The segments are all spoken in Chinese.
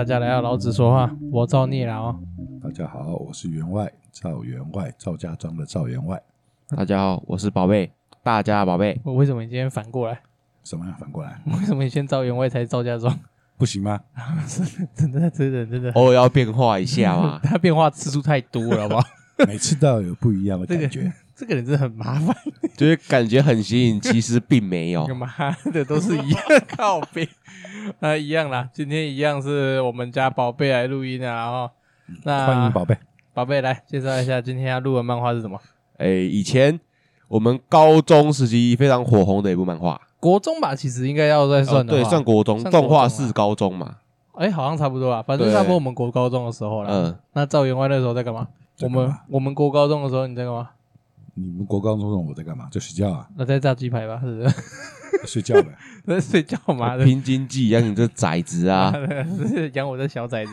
大家来到老子说话，我造孽了哦。大家好，我是员外赵员外赵家庄的赵员外。大家好，我是宝贝大家宝贝。我为什么你今天反过来？什么样反过来？为什么你先赵员外才赵家庄？不行吗？真的真的真的，偶尔要变化一下嘛。他变化次数太多了，好不好？每次都要有不一样的感觉。这个人真的很麻烦，就是感觉很吸引，其实并没有。妈的，都是一样靠背 啊，一样啦。今天一样是我们家宝贝来录音啊，然后那欢迎宝贝，宝贝来介绍一下今天要录的漫画是什么？哎，以前我们高中时期非常火红的一部漫画，国中吧，其实应该要再算的，对，算国中，动画是高中嘛？哎，好像差不多啊，反正差不多我们国高中的时候了。嗯，那赵员外那时候在干嘛？我们我们国高中的时候你在干嘛？你们国高中我在干嘛？在睡觉啊？那在炸鸡排吧？是不是？睡觉呗，在睡觉嘛？拼经济，养你这崽子啊！养我这小崽子。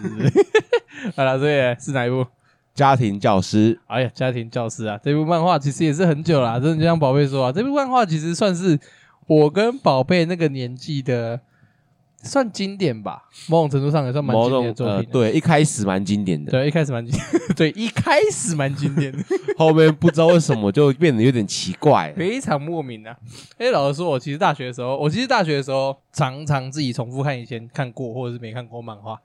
好了，所以是哪一部？家庭教师。哎呀，家庭教师啊！这部漫画其实也是很久了，真的就像宝贝说啊，这部漫画其实算是我跟宝贝那个年纪的。算经典吧，某种程度上也算蛮经典的作品。呃。对，一开始蛮经典的。对，一开始蛮经典。对，一开始蛮经典的。后面不知道为什么就变得有点奇怪，非常莫名啊！哎，老实说，我其实大学的时候，我其实大学的时候常常自己重复看以前看过或者是没看过漫画。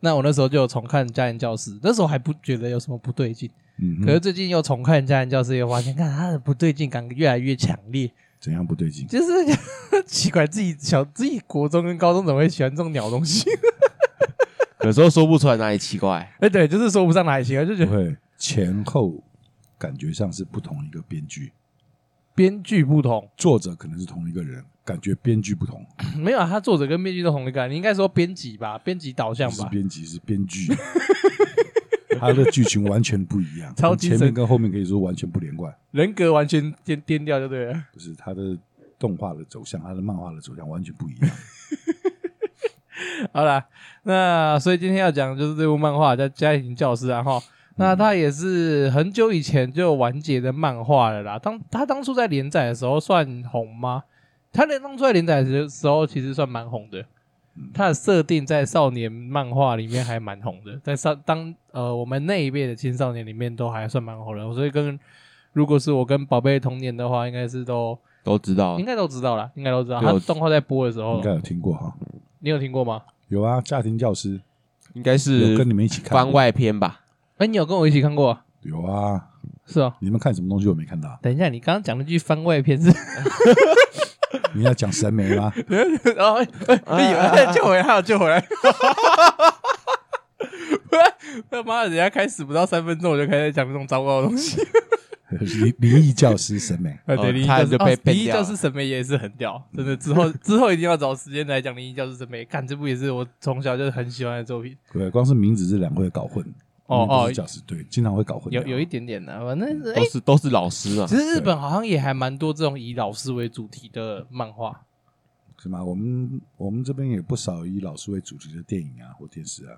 那我那时候就有重看《家庭教师》，那时候还不觉得有什么不对劲。嗯。可是最近又重看《家庭教师》，又发现看他的不对劲感越来越强烈。怎样不对劲？就是 奇怪，自己小自己国中跟高中怎么会喜欢这种鸟东西？有时候说不出来哪里奇怪。哎，对，就是说不上哪里奇怪，就觉得会前后感觉上是不同一个编剧，编剧不同，作者可能是同一个人，感觉编剧不同。没有啊，他作者跟编剧都同一个，你应该说编辑吧，编辑导向吧，不是编辑是编剧。他的剧情完全不一样，超前面跟后面可以说完全不连贯，人格完全颠颠掉就对了。不是他的动画的走向，他的漫画的走向完全不一样。好啦，那所以今天要讲的就是这部漫画叫《家庭教师》啊哈。那他也是很久以前就完结的漫画了啦。当他当初在连载的时候算红吗？他连当初在连载的时候其实算蛮红的。它的设定在少年漫画里面还蛮红的，在少当呃我们那一辈的青少年里面都还算蛮红的，所以跟如果是我跟宝贝同年的话，应该是都都知道，应该都知道啦，应该都知道。他动画在播的时候，应该有听过哈。你有听过吗？有啊，家庭教师应该是跟你们一起看番外篇吧？哎，你有跟我一起看过？有啊，是啊。你们看什么东西我没看到？等一下，你刚刚讲那句番外篇是？你要讲神眉吗？然后哎，救回来，救回来！不 然他妈的，人家开始不到三分钟，我就开始讲这种糟糕的东西。灵灵异教师神眉，对，灵异教师被灵异教师审美也是很屌，真的。之后之后一定要找时间来讲灵异教师审美。看这部也是我从小就很喜欢的作品。对，光是名字这两个会搞混。哦哦，教师对，经常会搞混。有有一点点的，反正都是都是老师啊。其实日本好像也还蛮多这种以老师为主题的漫画，是吗？我们我们这边也不少以老师为主题的电影啊或电视啊。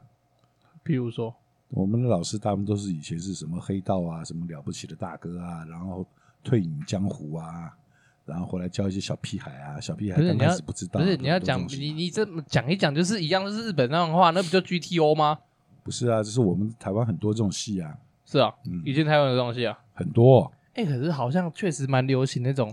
譬如说，我们的老师大部分都是以前是什么黑道啊，什么了不起的大哥啊，然后退隐江湖啊，然后回来教一些小屁孩啊，小屁孩刚开始不知道。不是你要讲你你这么讲一讲，就是一样，就是日本那种话，那不就 GTO 吗？不是啊，这是我们台湾很多这种戏啊。是啊，嗯，以前台湾有这种戏啊，很多。哎，可是好像确实蛮流行那种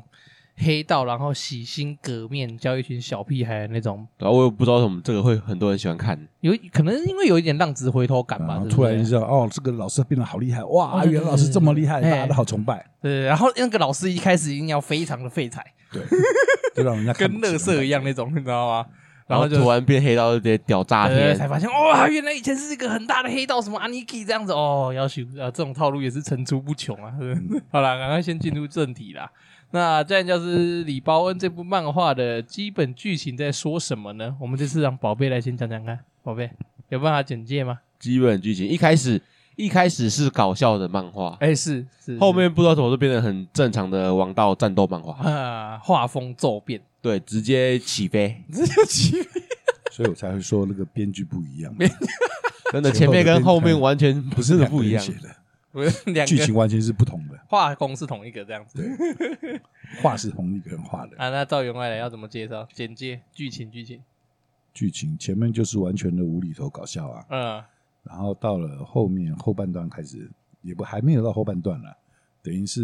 黑道，然后洗心革面教一群小屁孩的那种。然后我也不知道为什么这个会很多人喜欢看，有可能是因为有一点浪子回头感吧。突然就知道哦，这个老师变得好厉害哇！原来老师这么厉害，大家都好崇拜。对，然后那个老师一开始一定要非常的废柴，对，就让人家跟乐色一样那种，你知道吗？然后就突然变黑道，就直接屌炸天，才发现哇，原来以前是一个很大的黑道，什么阿尼基这样子哦，要求啊，这种套路也是层出不穷啊。好啦，赶快先进入正题啦。那这样就是李包恩这部漫画的基本剧情在说什么呢？我们这次让宝贝来先讲讲看，宝贝有办法简介吗？基本剧情一开始一开始是搞笑的漫画，哎，是是，后面不知道怎么就变成很正常的王道战斗漫画啊，画风骤变。对，直接起飞，直接起飞，所以我才会说那个编剧不一样。真的，前面跟后面完全不是不一样写的，不是两个剧情完全是不同的，画工是同一个这样子，画是同一个人画的。啊，那赵员外来要怎么介绍？简介剧情，剧情，剧情前面就是完全的无厘头搞笑啊，嗯，然后到了后面后半段开始，也不还没有到后半段了，等于是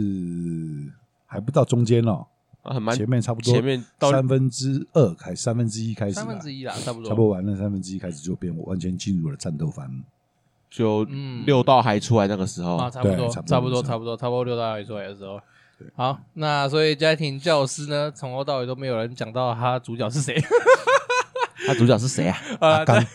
还不到中间哦，啊，很蛮前面差不多前面到三分之二开三分之一开始，三分之一啦，差不多，差不多完了三分之一开始就变完全进入了战斗番，就嗯六道还出来那个时候，啊，差不多，差不多差不多，差不多，六道还出来的时候。好，那所以家庭教师呢，从头到尾都没有人讲到他主角是谁。他主角是谁啊？啊，阿刚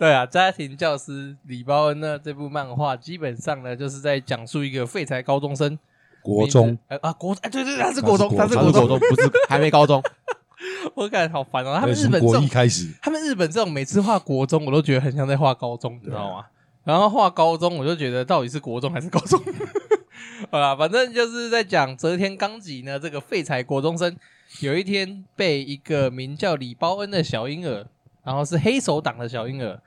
对，啊，家庭教师李包恩呢，这部漫画基本上呢，就是在讲述一个废柴高中生，国中啊国哎对对，对他是国中，他是国中，不是还没高中。我感觉好烦哦，他们日本这种一开始，他们日本这种每次画国中，我都觉得很像在画高中，你知道吗？然后画高中，我就觉得到底是国中还是高中？好啦，反正就是在讲泽田纲吉呢，这个废柴国中生，有一天被一个名叫李包恩的小婴儿，然后是黑手党的小婴儿，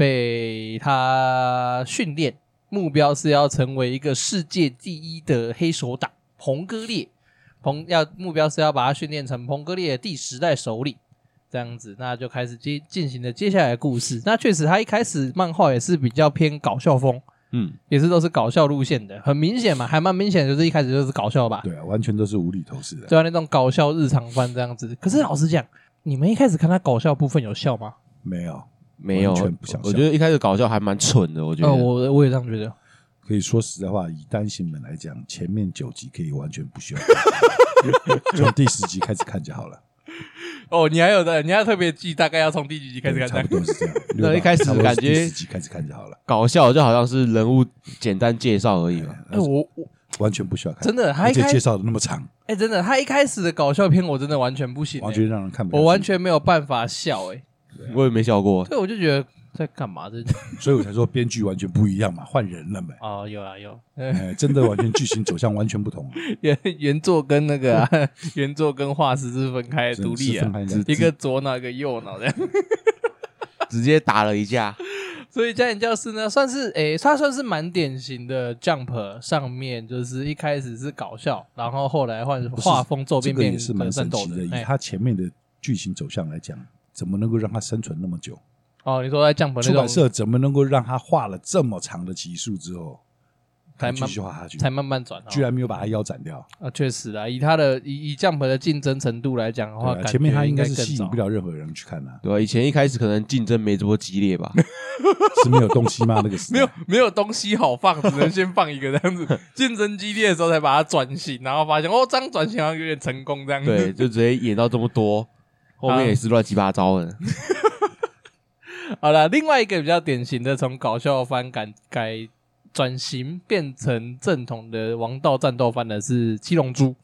被他训练，目标是要成为一个世界第一的黑手党彭哥列。彭要目标是要把他训练成彭哥列的第十代首领，这样子，那就开始接进行了接下来的故事。那确实，他一开始漫画也是比较偏搞笑风，嗯，也是都是搞笑路线的，很明显嘛，还蛮明显的，就是一开始就是搞笑吧，对啊，完全都是无厘头式的。就像那种搞笑日常番这样子。可是老实讲，你们一开始看他搞笑部分有笑吗？没有，没有完全不想，笑我觉得一开始搞笑还蛮蠢的，我觉得。哦，我我也这样觉得。可以说实在话，以单行本来讲，前面九集可以完全不需要，从第十集开始看就好了。哦，你还有的，你还要特别记，大概要从第几集开始看？对差不多是这样。那一开始差不多是感觉第十集开始看就好了，搞笑就好像是人物简单介绍而已嘛。哎、我我完全不需要看。真的，他一开而且介绍的那么长，哎、真的，他一开始的搞笑片我真的完全不行、欸，完全让人看不了。我完，全没有办法笑、欸，哎，我也没笑过，对，我就觉得在干嘛这？所以我才说编剧完全不一样嘛，换人了没？哦，有啊有，呃哎，真的完全剧情走向完全不同，原原作跟那个、啊、原作跟画师是分开独立啊，一个左脑一个右脑这样。直接打了一架。所以家庭教师呢，算是诶，他算是蛮典型的 Jump 上面，就是一开始是搞笑，然后后来换画风骤变变这个也是蛮战神奇的。以他前面的剧情走向来讲，怎么能够让它生存那么久？哦，你说在那种出版社怎么能够让他画了这么长的集数之后，才继续画下去？才慢慢转，哦居然没有把他腰斩掉。啊，确实啊，以他的以以 Jump 的竞争程度来讲的话，啊前面他应该是吸引不了任何人去看啊，对吧？以前一开始可能竞争没这么激烈吧，是没有东西吗？那个是 没有没有东西好放，只能先放一个这样子。竞争激烈的时候才把它转型，然后发现哦，这样转型好像有点成功这样子。对，就直接演到这么多，后面也是乱七八糟的。好了，另外一个比较典型的从搞笑番改改转型变成正统的王道战斗番的是七龙珠。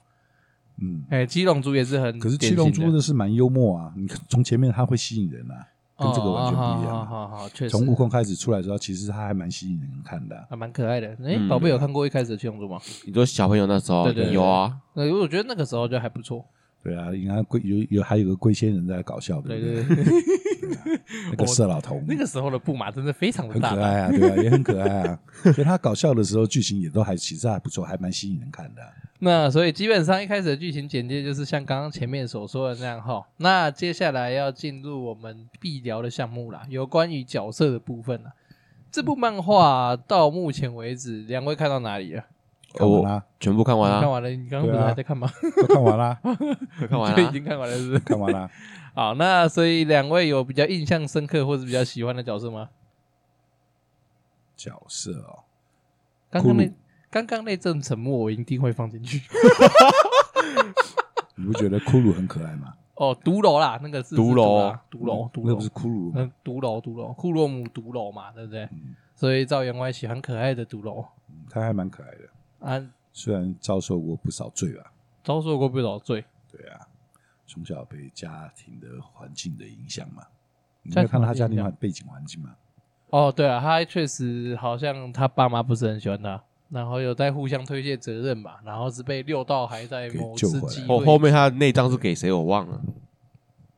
嗯，哎、七龙珠也是很可是七龙珠的是蛮幽默啊，你看从前面它会吸引人啊，跟这个完全不一样好啊。好好，确实从悟空开始出来之后，其实他还蛮吸引人看的啊。还蛮可爱的。哎、嗯宝贝有看过一开始的七龙珠吗？你说小朋友那时候对对对有啊，呃，我觉得那个时候就还不错。对啊，你看龟有有还有个龟仙人在搞笑，对对 那个色老头，那个时候的布马真的非常的大很可。爱啊，对啊，也很可爱啊。所以他搞笑的时候，剧情也都还其实还不错，还蛮吸引人看的啊。那所以基本上一开始的剧情简介就是像刚刚前面所说的那样哈。那接下来要进入我们必聊的项目啦，有关于角色的部分啦。这部漫画到目前为止，两位看到哪里了？看完啦，全部看完了，看完了？你刚刚不是还在看吗？都看完啦，看完了。已经看完了，是不是？看完啦。好，那所以两位有比较印象深刻或者比较喜欢的角色吗？角色哦，刚刚那刚刚那阵沉默，我一定会放进去。你不觉得骷髅很可爱吗？哦，独楼啦，那个是独楼独楼，独楼那不是，骷髅吗？嗯，独楼，独楼，库洛姆独楼嘛，对不对？嗯所以赵员外喜欢可爱的独楼他还蛮可爱的，啊，虽然遭受过不少罪吧。遭受过不少罪。对啊，从小被家庭的环境的影响嘛。你有看到他家庭背景环境吗？哦，对啊，他确实好像他爸妈不是很喜欢他，然后有在互相推卸责任嘛，然后是被六道还在救回来次机后会后面他的内脏是给谁我忘了，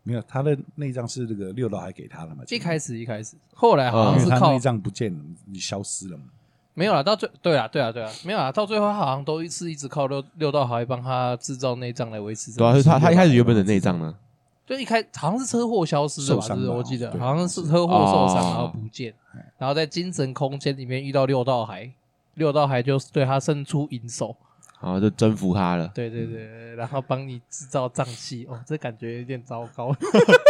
没有，他的内脏是那个六道还给他了嘛？一开始一开始，后来好因为像是靠他内脏不见了，你消失了嘛？没有啦，到最对啊对啊对啊，没有啦，到最后他好像都是一直靠六六道还帮他制造内脏来维持这对啊，他他一开始原本的内脏呢，就一开好像是车祸消失的吧，就是我记得好像是车祸受伤，哦。然后不见，然后在精神空间里面遇到六道海，六道海就对他伸出银手，然后就征服他了。对对对，然后帮你制造脏器，哦，这感觉有点糟糕。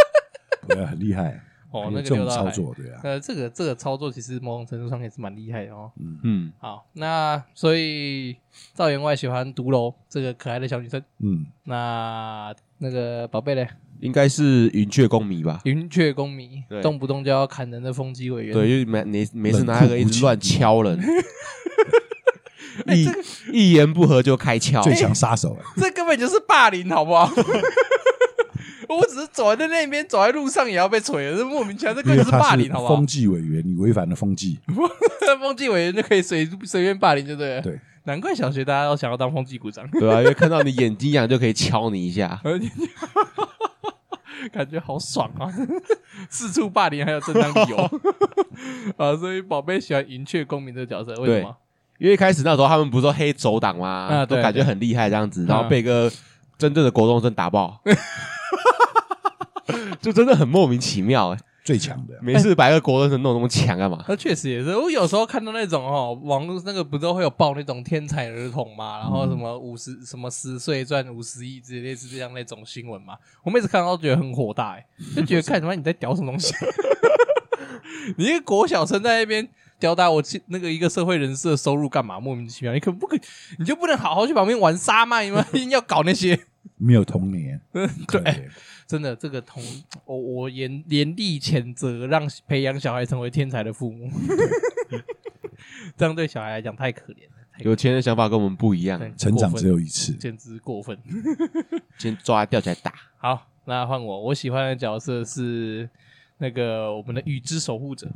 对，很厉害哦，有那这种操个六道骸，作对啊，呃，这个这个操作其实某种程度上也是蛮厉害的哦。嗯嗯，好，那所以赵员外喜欢独楼这个可爱的小女生，嗯，那那个宝贝嘞，应该是云雀公迷吧？云雀公迷对，动不动就要砍人的风纪委员，对，因为每每每次拿那个一直乱敲人，哎一一言不合就开敲。最强杀手哎，这根本就是霸凌，好不好？我只是走在那边，走在路上也要被锤了，这莫名其妙，这根本就是霸凌，好不好风？纪委员，你违反了风纪，风纪委员就可以随随便霸凌，就对了。对，难怪小学大家都想要当风纪股长，对啊，因为看到你眼睛痒就可以敲你一下。感觉好爽啊！四处霸凌还有正当理由 啊，所以宝贝喜欢云雀公民这个角色，为什么？因为一开始那时候他们不是说黑手党吗？啊对都感觉很厉害这样子，然后被一个真正的国中生打爆，就真的很莫名其妙哎、最强的，每次把一个国人生弄那么强干嘛？那确实也是，我有时候看到那种哦，网络那个不都会有报那种天才儿童嘛，然后什么五十什么十岁赚五十亿之类似这样那种新闻嘛，我每次看到都觉得很火大，哎，就觉得看什么你在屌什么东西？你一个国小生在那边吊打我那个一个社会人士的收入干嘛？莫名其妙，你可不可以？你就不能好好去旁边玩沙麦吗？一定要搞那些？没有童年，对可怜真的，这个同 我我严严厉谴责，让培养小孩成为天才的父母，这样对小孩来讲太可怜了，太有钱人想法跟我们不一样，对成长过分只有一次，简直过分。先抓吊起来打。好，那换我，我喜欢的角色是那个我们的雨之守护者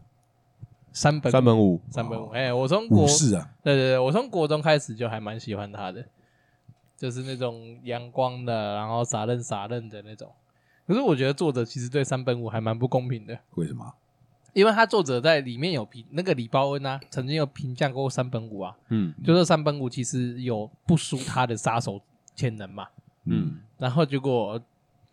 三本三本五，三本五。哎、我从国武士啊，对对对，我从国中开始就还蛮喜欢他的，就是那种阳光的，然后傻愣傻愣的那种。可是我觉得作者其实对三本五还蛮不公平的，为什么？因为他作者在里面有评那个李包恩啊，曾经有评价过三本五啊，嗯就是三本五其实有不输他的杀手潜能嘛。嗯，然后结果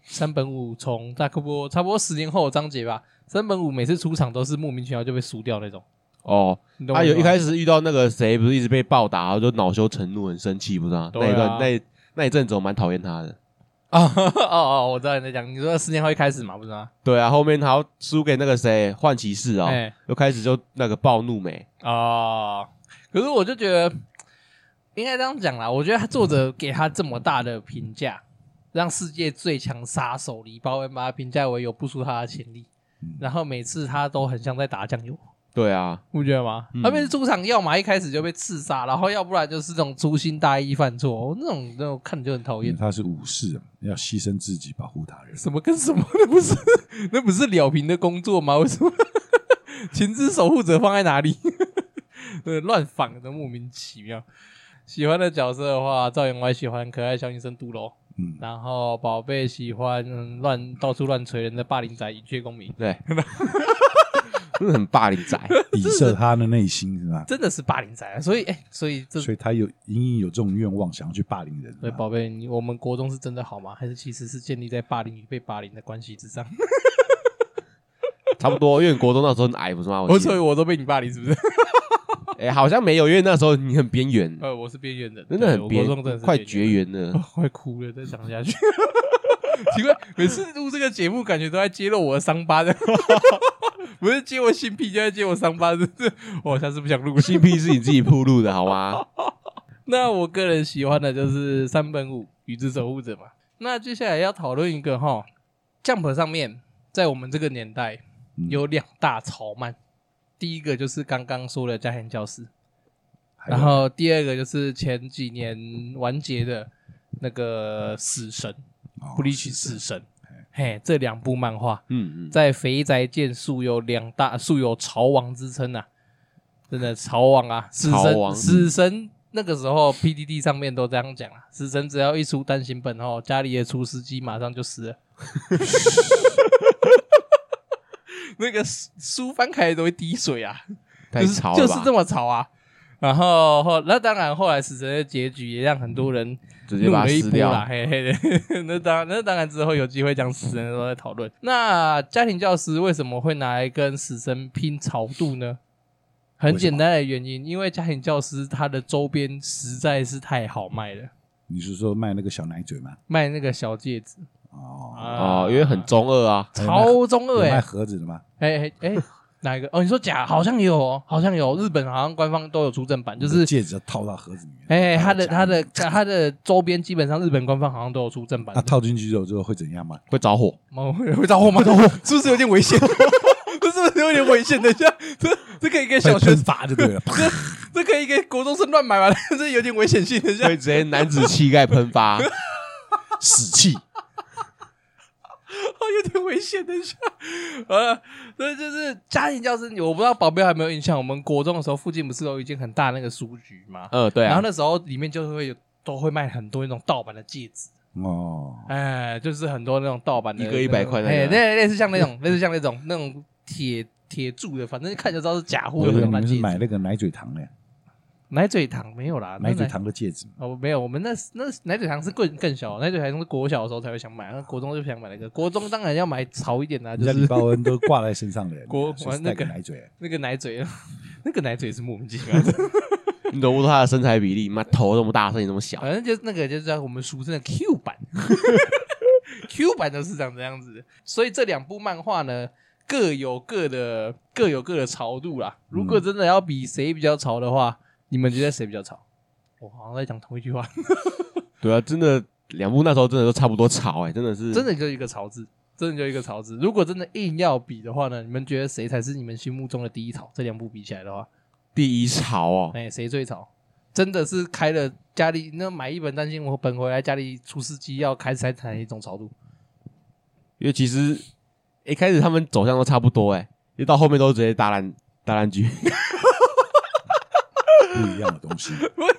三本五从大概差不多差不多十年后的章节吧，三本五每次出场都是莫名其妙就被输掉那种。哦，他有一开始遇到那个谁，不是一直被暴打，然后就恼羞成怒，很生气，不知道、那一段那那一阵子我蛮讨厌他的。哦哦哦，我知道你在讲，你说十年后一开始嘛，不是吗？对啊，后面好输给那个谁幻骑士哦，哎又开始就那个暴怒美。哦，可是我就觉得应该这样讲啦，我觉得他作者给他这么大的评价，让世界最强杀手李包恩把他评价为有不输他的潜力，然后每次他都很像在打酱油。对啊，不觉得吗？嗯他每次出场，要么一开始就被刺杀，然后要不然就是这种粗心大意犯错，那种那种看着就很讨厌。因为他是武士啊，要牺牲自己保护他人。什么跟什么？那不是 那不是了平的工作吗？为什么 情之守护者放在哪里？对，乱仿的莫名其妙。喜欢的角色的话，赵员外喜欢可爱小女生杜楼，嗯，然后宝贝喜欢嗯乱到处乱锤人的霸凌仔一雀公民，对，真的很霸凌仔。抵射他的内心是吧？真的是霸凌仔啊！所以哎、所以这所以他有隐隐有这种愿望，想要去霸凌人。对，宝贝，你我们国中是真的好吗？还是其实是建立在霸凌与被霸凌的关系之上？差不多，因为你国中那时候很矮，不是吗？我所以我都被你霸凌，是不是？哎、好像没有，因为那时候你很边缘，呃，我是边缘的，真的很边，快绝缘了。哦快哭了，再讲下去。奇怪，每次录这个节目，感觉都在揭露我的伤疤的，不是揭我新皮，就在揭我伤疤，真是我下次不想录了。性癖是你自己铺路的好吗？那我个人喜欢的就是三本五宇之守护者嘛。那接下来要讨论一个哈，Jump 上面，在我们这个年代嗯有两大潮漫，第一个就是刚刚说的家庭教师，然后第二个就是前几年完结的那个死神。哦布利奇死神，嘿，这两部漫画嗯嗯，在肥宅界素有两大素有潮王之称啊，真的潮王啊！死神死神那个时候 P D D 上面都这样讲啊，死神只要一出单行本哦，家里的厨师机马上就死了，那个书翻开都会滴水啊，就是太潮？就是这么潮啊！然后后那当然后来死神的结局也让很多人直接把它撕掉了，嘿嘿的。那当然那当然之后有机会讲死神的时候再讨论。那家庭教师为什么会拿来跟死神拼潮度呢？很简单的原因，因为家庭教师他的周边实在是太好卖了。你是说卖那个小奶嘴吗？卖那个小戒指哦哦，因为很中二啊，超中二哎，卖盒子的吗？哎哎哎。哪一个？哦，你说假？好像有哦，好像有。日本好像官方都有出正版，就是戒指要套到盒子里面。哎，它的它的它的周边基本上日本官方好像都有出正版。那套进去之后之后会怎样吗？会着火？会着火吗？着火 是不是有点危险？这 是不是有点危险？等一下，这这可以给小学生罚就对了。这这可以给国中生乱买吗？这有点危险性。等一下会直接男子气概喷发，死气。哦，有点危险，等一下，呃，所以就是家庭教师，我不知道宝贝有没有印象？我们国中的时候，附近不是有一间很大那个书局吗？嗯，对啊。然后那时候里面就会有，都会卖很多那种盗版的戒指。哦，哎，就是很多那种盗版的，一个一百块的，哎，类类似像那种，类似像那种那种铁铁铸的，反正看就知道是假货。你们是买那个奶嘴糖的？奶嘴糖没有啦，奶嘴糖的戒指哦，没有，我们那那奶嘴糖是更更小，奶嘴糖是国小的时候才会想买，那国中就想买那个，国中当然要买潮一点的，就是李宝恩都挂在身上的，国玩那个奶嘴，那个奶嘴，那个奶嘴是莫名其妙的，你懂不懂他的身材比例？妈头这么大，身体那么小，反正就是那个就是我们俗称的 Q 版，Q 版都是长这样子，所以这两部漫画呢各有各的各有各的潮度啦。如果真的要比谁比较潮的话。你们觉得谁比较吵？我好像在讲同一句话。对啊，真的两部那时候真的都差不多吵哎、欸，真的是真的就一个潮字，真的就一个潮字。如果真的硬要比的话呢，你们觉得谁才是你们心目中的第一潮？这两部比起来的话，第一潮哦，哎、欸，谁最潮？真的是开了家里那买一本单行本回来，家里除湿机要开才谈一种潮度。因为其实一开始他们走向都差不多哎、欸，因为到后面都直接大烂大烂剧。不一样的东西，不一样。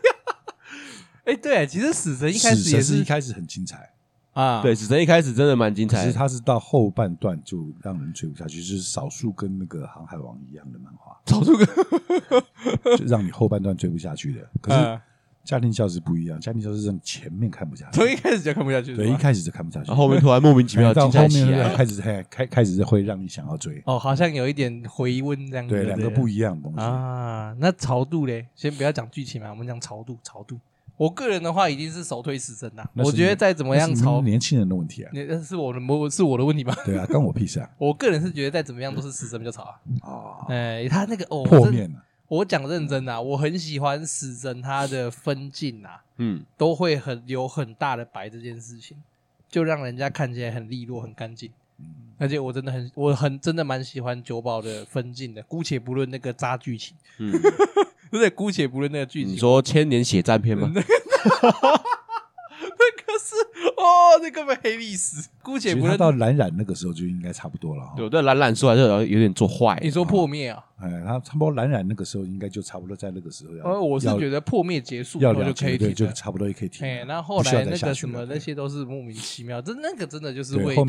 哎，对，其实死神一开始也是一开始很精彩啊。对，死神一开始真的蛮精彩，其实他是到后半段就让人追不下去，就是少数跟那个航海王一样的漫画，少数跟 就让你后半段追不下去的。可是。家庭教师不一样，家庭教师让你前面看不下去，从一开始就看不下去，对，一开始就看不下去，后面突然莫名其妙到后面开始开开开始会让你想要追。哦，好像有一点回温这样子。对，两个不一样的东西啊。那潮度嘞，先不要讲剧情嘛，我们讲潮度。潮度，我个人的话已经是首推死神啦。我觉得再怎么样潮，年轻人的问题啊，那是我的我是我的问题吧？对啊，关我屁事啊！我个人是觉得再怎么样都是死神比较潮啊。哦，哎，他那个哦破面了。我讲认真啊，我很喜欢死神他的分镜啊，嗯，都会很有很大的白这件事情，就让人家看起来很利落、很干净。嗯，而且我真的很，我很真的蛮喜欢九保的分镜的。姑且不论那个渣剧情，嗯，对，姑且不论那个剧情。你说千年血战片吗？那个是哦，那根本黑历史。姑且不论到冉冉那个时候就应该差不多了。对，对，蓝染出来就有点做坏。你说破灭啊？哎，他差不多冉冉那个时候应该就差不多在那个时候要。呃我是觉得破灭结束要就可以停，就差不多也可以停。哎，那后来那个什么那些都是莫名其妙，这那个真的就是为拖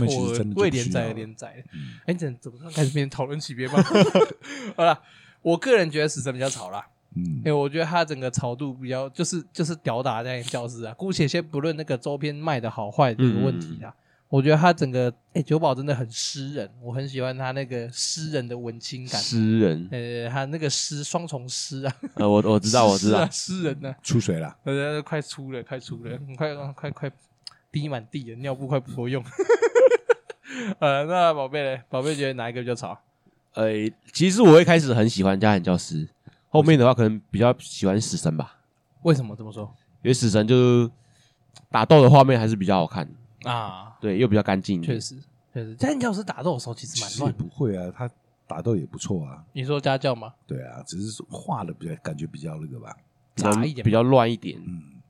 为连载而连载的。哎，怎怎么开始变成讨论起别吧？好了，我个人觉得死神比较吵啦。嗯，因为我觉得他整个潮度比较，就是就是屌打在教室啊。姑且先不论那个周边卖的好坏这个问题啊，我觉得他整个哎九保真的很诗人，我很喜欢他那个诗人的文青感。诗人，呃，他那个诗双重诗啊。呃，我我知道，我知道，诗人呢出水了，呃，快出了，快出了，快快快滴满地了，尿布快不够用。呃，那宝贝嘞？宝贝觉得哪一个比较潮？呃，其实我一开始很喜欢家庭教师。后面的话可能比较喜欢死神吧？为什么这么说？因为死神就是打斗的画面还是比较好看啊，对，又比较干净。确实，确实。家庭教师打斗的时候其实蛮乱。不会啊，他打斗也不错啊。你说家教吗？对啊，只是画的比较感觉比较那个吧，杂一点，比较乱一点，嗯，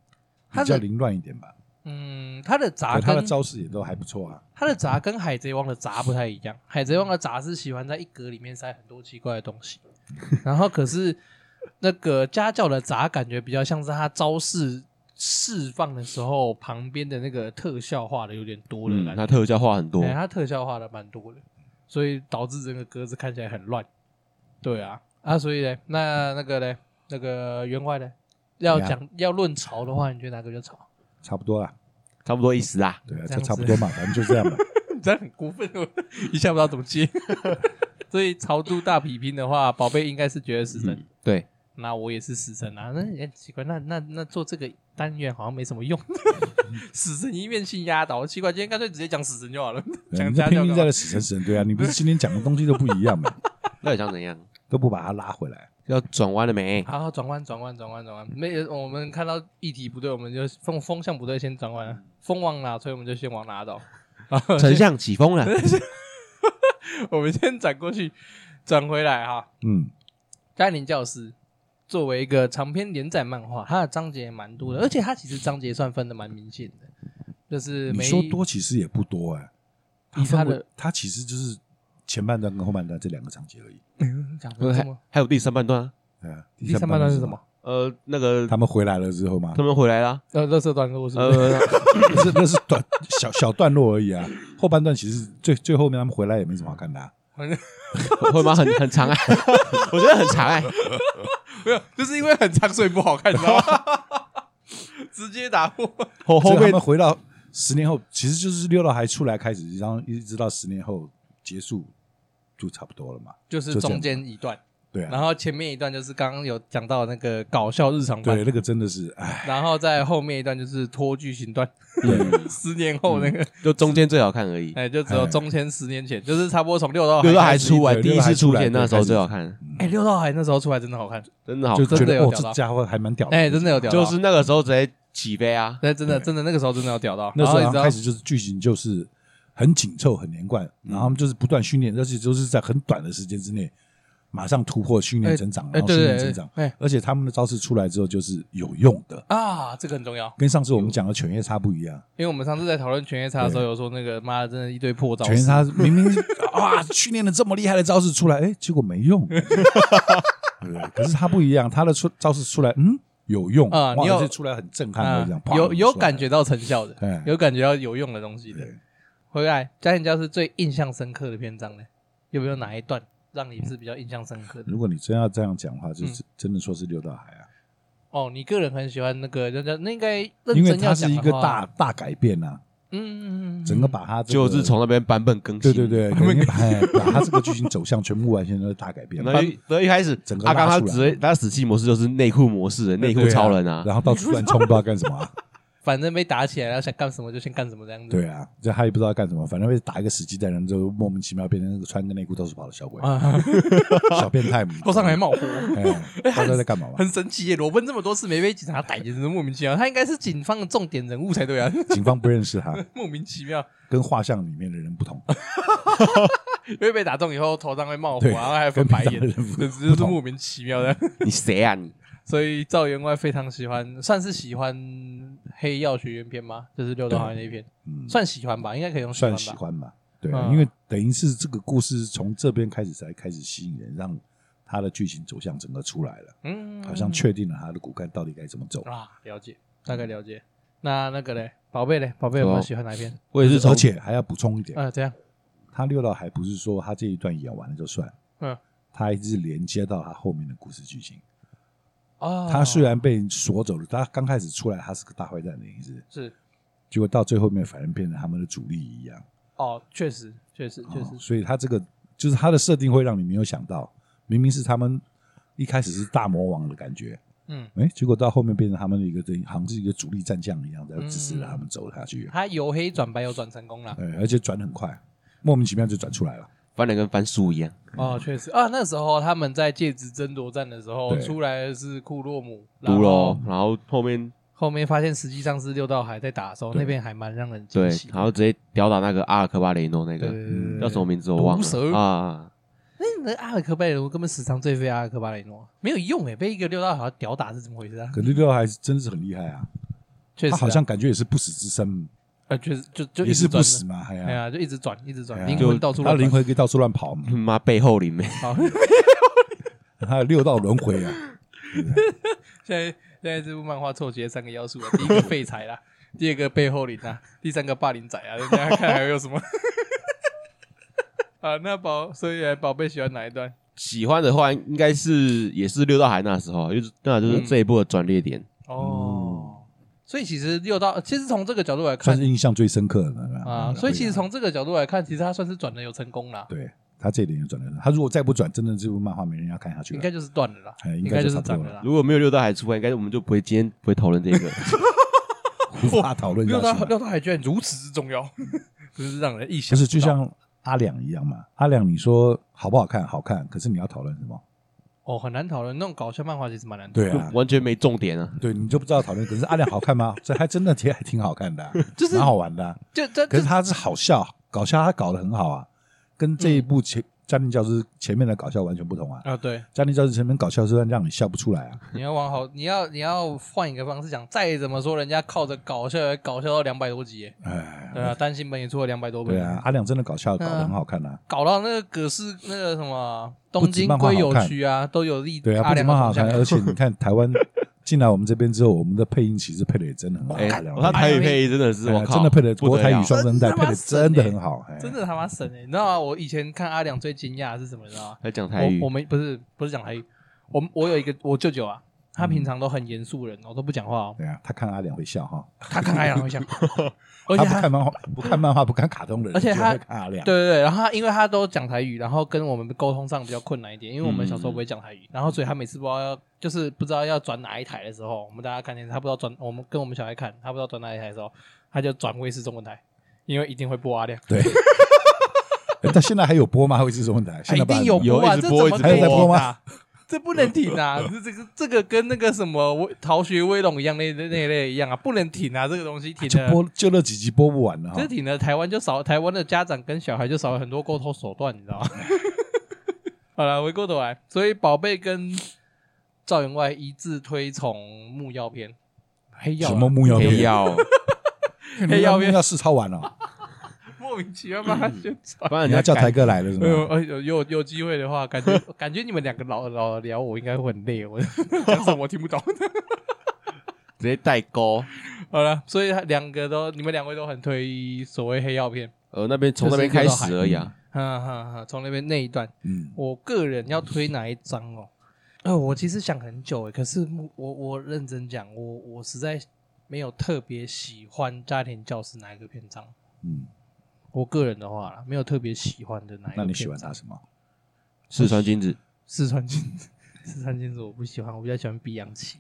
比较凌乱一点吧。嗯，他的杂，他的招式也都还不错啊。他的杂跟海贼王的杂不太一样，海贼王的杂是喜欢在一格里面塞很多奇怪的东西。然后可是那个家教的杂感觉比较像是他招式释放的时候，旁边的那个特效画的有点多了，嗯，他特效画很多，他特效画的蛮多的，所以导致整个格子看起来很乱。对啊，啊，所以呢，那那个呢，那个员外呢，要讲要论潮的话，你觉得哪个比较潮？差不多啦，差不多意思啦。对啊，这样子就差不多嘛，反正就这样吧。你这样很过分，我一下不知道怎么接。所以潮度大比拼的话，宝贝应该是觉得死神。嗯，对，那我也是死神啊，那也奇怪，那那那做这个单元好像没什么用，死神一面性压倒，奇怪，今天干脆直接讲死神就好了，讲家教你在拼命在的死神死神，对啊，你不是 今天讲的东西都不一样嘛，到底想怎样？都不把它拉回来。要转弯了没？好，转弯，转弯，转弯，转弯。没有，我们看到议题不对，我们就风风向不对，先转弯。风往哪吹，我们就先往哪走。丞相起风了，我们先转过去，转回来哈。嗯，嘉玲教师作为一个长篇连载漫画，它的章节也蛮多的，而且它其实章节算分的蛮明显的，就是你说多其实也不多哎，以它的它其实就是前半段跟后半段这两个章节而已。嗯讲还的这么还有第三半段啊。对啊，第三半段是什么？？呃，那个他们回来了之后嘛他，们回来了，呃，垃圾段落是不是？呃，那是那是短小小段落而已啊。后半段其实最最后面他们回来也没什么好看的啊。会吗？很很长哎，我觉得很长哎。没有，就是因为很长，所以不好看，你知道吗？直接打破。后后面们回到十年后，其实就是六道还出来开始，然后一直到十年后结束，就差不多了嘛。就是中间一段，对啊，然后前面一段就是刚刚有讲到那个搞笑日常版。对，那个真的是，哎，然后在后面一段就是拖剧情段，对，十年后那个，就中间最好看而已。哎，就只有中间十年前，就是差不多从六道六道海出来，第一次出来那时候最好看，哎，六道海那时候出来真的好看，真的好看。就觉得哦，真的有屌到。这家伙还蛮屌的，哎，真的有屌，就是那个时候直接起飞啊！那真的真的那个时候真的要屌到，那时候然后你知道开始就是剧情就是很紧凑、很连贯，然后他们就是不断训练，而且就是在很短的时间之内马上突破训练成长，然后训练成长，哎。而且他们的招式出来之后就是有用的，啊，这个很重要，跟上次我们讲的犬夜叉不一样。因为我们上次在讨论犬夜叉的时候有说那个妈的真的一堆破招式，犬夜叉明明哇训练了这么厉害的招式出来，哎，结果没用，对？可是他不一样，他的出招式出来，嗯，有用。啊你有哇而且出来很震撼啊的，这样有有感觉到成效的对，有感觉到有用的东西的。对。回来家庭教师最印象深刻的篇章呢，有没有哪一段让你是比较印象深刻的？如果你真要这样讲的话，嗯就是真的说是六道海啊，哦，你个人很喜欢那个，那那那应该认因为它是一个大大改变啊，嗯嗯嗯嗯，整个把它就是从那边版本更新。对对对，因为把把它这个剧情走向全部完全都是大改变，然后一开始整个阿刚他只他死气模式就是内裤模式的内裤超人啊，然后到处乱冲不知道干什么啊，反正被打起来了，想干什么就先干什么这样子。对啊，这他也不知道干什么，反正被打一个死鸡蛋，然后就莫名其妙变成那个穿个内裤到处跑的小鬼，啊，小变态，头上还冒火，哎，不知道在干嘛嘛？很神奇耶！裸奔这么多次没被警察逮，真是莫名其妙。他应该是警方的重点人物才对啊，警方不认识他，莫名其妙。跟画像里面的人不同，因为被打中以后头上会冒火，对然后还翻白眼，跟平常人不这只就是莫名其妙的。你谁啊你？所以赵员外非常喜欢，算是喜欢黑曜学院篇吗？就是六道海那一篇，嗯，算喜欢吧，应该可以用算喜欢吧。喜欢吧，对啊，嗯因为等于是这个故事从这边开始才开始吸引人，让他的剧情走向整个出来了，嗯，好像确定了他的骨干到底该怎么走，啊，了解，大概了解。那那个嘞，宝贝嘞，宝贝有没有喜欢哪一篇？我也是从而且还要补充一点，呃，这样，他六道还不是说他这一段演完了就算，嗯，他还是连接到他后面的故事剧情。哦，他虽然被锁走了，他刚开始出来他是个大坏蛋的意思，是结果到最后面反而变成他们的主力一样。哦，确实，确实，确哦实，所以他这个就是他的设定会让你没有想到，明明是他们一开始是大魔王的感觉，嗯，哎，结果到后面变成他们的一个等于好像是一个主力战将一样，在支持着他们走下去。他由黑转白又转成功了。对，而且转很快，莫名其妙就转出来了。翻的跟翻书一样，哦，确实。啊，那时候他们在戒指争夺战的时候，对。出来的是库洛姆，然独后楼，然后后面后面发现实际上是六道海在打的时候，对。那边还蛮让人惊对喜，的。然后直接吊打那个阿尔科巴雷诺那个。对对对对。叫什么名字我忘毒蛇？了啊，那那阿尔科巴雷诺根本史上最废阿尔科巴雷诺，没有用诶，被一个六道海吊打是怎么回事啊？可是六道还是真的是很厉害啊，确实啊，他好像感觉也是不死之身，呃，确实就就也是不一直转死嘛，哎呀，的哎呀，就一直转，一直转，灵魂到处。他灵魂可以到处乱跑嘛，妈背后灵没？好，他有六道轮回啊，现在现在这部漫画凑齐了三个要素啊，第一个废柴啦，第二个背后灵啊，第三个霸凌仔啊，大家看还有什么？啊，那宝，所以宝贝喜欢哪一段？喜欢的话，应该是也是六道海那时候，就是那就是这一部的转捩点。哦，所以其实六道，其实从这个角度来看，算是印象最深刻的啊。所以其实从这个角度来看，其实他算是转的有成功了。对。他这一点就转了，他如果再不转，真的这部漫画没人要看下去，应该就是断了啦，应该就是断了。如果没有六道海出来，应该我们就不会今天不会讨论这个，无法讨论。六道六道海居然如此之重要，就是让人意想。不是就像阿良一样嘛？阿良，你说好不好看？好看，可是你要讨论什么？哦，很难讨论。那种搞笑漫画其实蛮难讨论，对啊，完全没重点啊。对，你就不知道讨论。可是阿亮好看吗？这还真的其实还挺好看的，就是蛮好玩的。就这，可是他是好笑搞笑，他搞得很好啊，跟这一部前。家庭教师前面的搞笑完全不同啊！啊，对，家庭教师前面搞笑是让你笑不出来啊！你要往好，你要你要换一个方式讲，再怎么说，人家靠着搞笑来搞笑到两百多集，哎，对啊，单行本也出了两百多本，对啊，阿良真的搞笑搞得很好看啊，搞到那个葛饰那个什么东京归有区啊，都有立对啊，不止漫画好看，而且你看台湾。进来我们这边之后，我们的配音其实配的也真的很好。哎，他台语配音真的是，真的配的国台语双声带配的真的很好，真的他妈神哎！你知道吗？我以前看阿良最惊讶的是什么？你知道吗？他讲台语。我们不是不是讲台语，我我有一个我舅舅啊，他平常都很严肃人，我都不讲话哦。对啊，他看阿良会笑哈，他看阿良会笑。而且他不看漫画，不看漫画，不看卡通的人，而且他看阿良。对对对，然后他因为他都讲台语，然后跟我们沟通上比较困难一点，因为我们小时候不会讲台语，然后所以他每次不知道要就是不知道要转哪一台的时候，我们大家看电视，他不知道转我们跟我们小孩看，他不知道转哪一台的时候，他就转卫视中文台，因为一定会播阿良。对。他现在还有播吗？卫视中文台？现在一定有播啊！这怎么还有在播吗？这不能停啊！这这个这个跟那个什么《逃学威龙》一样，那那那类一样啊，不能停啊！这个东西停了，就播就那几集播不完了。这停了，台湾就少，台湾的家长跟小孩就少了很多沟通手段，你知道吗？好了，回过头来，所以宝贝跟赵员外一致推崇木曜篇，黑曜什么木曜黑曜，黑曜篇要试抄完了。莫名其妙把他宣传，不然你要叫台哥来了是吗？有有有机会的话，感觉 感觉你们两个老老聊，我应该会很累。我讲什么我听不懂，直接代沟。好了，所以他两个都，你们两位都很推所谓黑药片。呃，那边从那边开始而已啊。哈哈哈，从那边那一段，嗯，我个人要推哪一章哦？呃，我其实想很久诶，可是我我认真讲，我我实在没有特别喜欢家庭教师哪一个篇章，嗯。我个人的话啦，没有特别喜欢的哪一个。那你喜欢他什么？四川金子。四川金子，四川金子我不喜欢，我比较喜欢碧阳奇，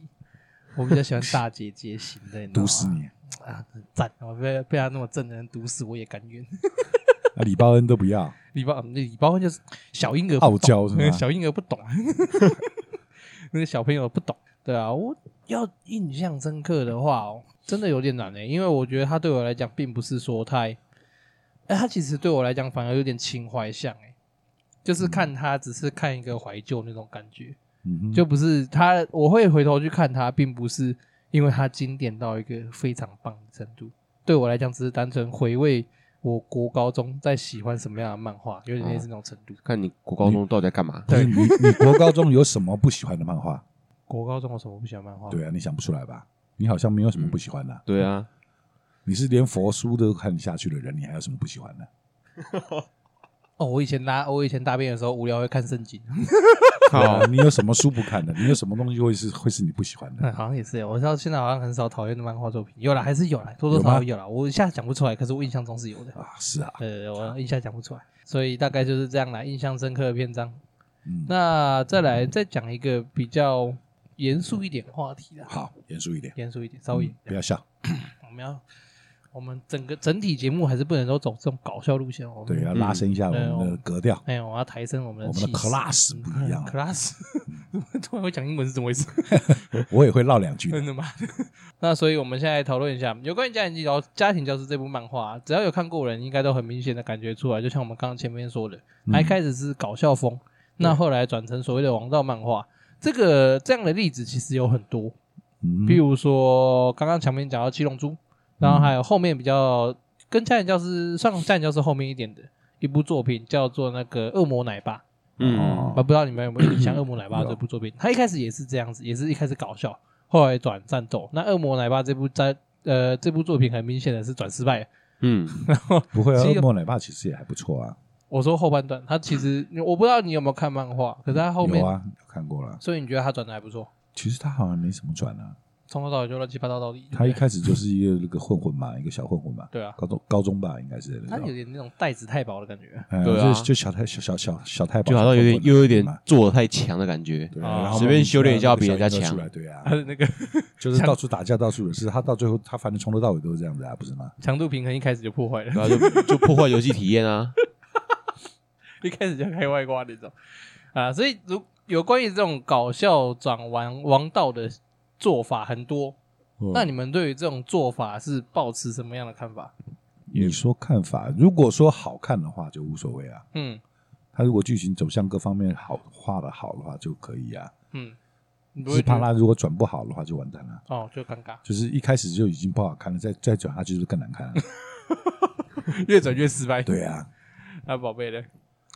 我比较喜欢大姐姐型的。毒死你啊！赞！我被被他那么正的人毒死，我也甘愿。啊，李包恩都不要。李包，李包恩就是小婴儿，傲娇是吗？小婴儿不懂，那个小朋友不懂。对啊，我要印象深刻的话哦，真的有点难诶，因为我觉得他对我来讲，并不是说太。哎，他其实对我来讲反而有点情怀像哎，就是看他只是看一个怀旧那种感觉，嗯，就不是他，我会回头去看他，并不是因为他经典到一个非常棒的程度。对我来讲，只是单纯回味我国高中在喜欢什么样的漫画，有点类似那种程度。看你国高中到底在干嘛？对，你你国高中有什么不喜欢的漫画？国高中有什么不喜欢漫画？对啊，你想不出来吧？你好像没有什么不喜欢的。对啊。你是连佛书都看下去的人，你还有什么不喜欢的？哦，我以前拉我以前大便的时候无聊会看圣经。好，你有什么书不看的？你有什么东西会是会是你不喜欢的？嗯，好像也是。我知道现在好像很少讨厌的漫画作品，有了还是有了，多多少少有了。我一下讲不出来，可是我印象中是有的啊。是啊，呃，我一下讲不出来，所以大概就是这样来。印象深刻的篇章。嗯，那再来再讲一个比较严肃一点的话题的。好，严肃一点，严肃一点，稍微不要笑。我们要。我们整个整体节目还是不能都走这种搞笑路线哦。对，要拉升一下我们的格调。哎，我要抬升我们的我们的 class 不一样。class，突然会讲英文是怎么回事？我也会唠两句。真的吗？那所以我们现在来讨论一下有关于家庭教家庭教师这部漫画，只要有看过的人，应该都很明显的感觉出来。就像我们刚刚前面说的，他一开始是搞笑风，那后来转成所谓的王道漫画。这个这样的例子其实有很多，比如说刚刚前面讲到七龙珠。然后还有后面比较跟家庭教师上家庭教师后面一点的一部作品，叫做那个《恶魔奶爸》。嗯，我，不知道你们有没有印象《恶魔奶爸》这部作品？他一开始也是这样子，也是一开始搞笑，后来转战斗。那《恶魔奶爸》这部在呃这部作品很明显的是转失败。嗯，然后不会啊，《恶魔奶爸》其实也还不错啊。我说后半段，他其实我不知道你有没有看漫画，可是他后面有啊，看过了。所以你觉得他转的还不错？其实他好像没什么转啊。从头到尾就乱七八糟到底。他一开始就是一个那个混混嘛，一个小混混嘛。对啊，高中高中吧，应该是。他有点那种袋子太薄的感觉。对啊，就小太小小小小太薄，就好像有点又有点做的太强的感觉。对啊，然后随便修炼一下比人家强。对啊，他的那个 就是到处打架，到处惹事。他到最后，他反正从头到尾都是这样子啊，不是吗？强度平衡一开始就破坏了，然后就就破坏游戏体验啊。一开始就开外挂那种啊，所以如有关于这种搞笑转玩王道的做法很多。那你们对于这种做法是抱持什么样的看法？你说看法，如果说好看的话就无所谓啊。嗯，他如果剧情走向各方面好画的好的话就可以啊。嗯，只是怕他如果转不好的话就完蛋了。哦，就尴尬。就是一开始就已经不好看了，再再转下去就更难看了。越转越失败。对啊，那宝贝呢？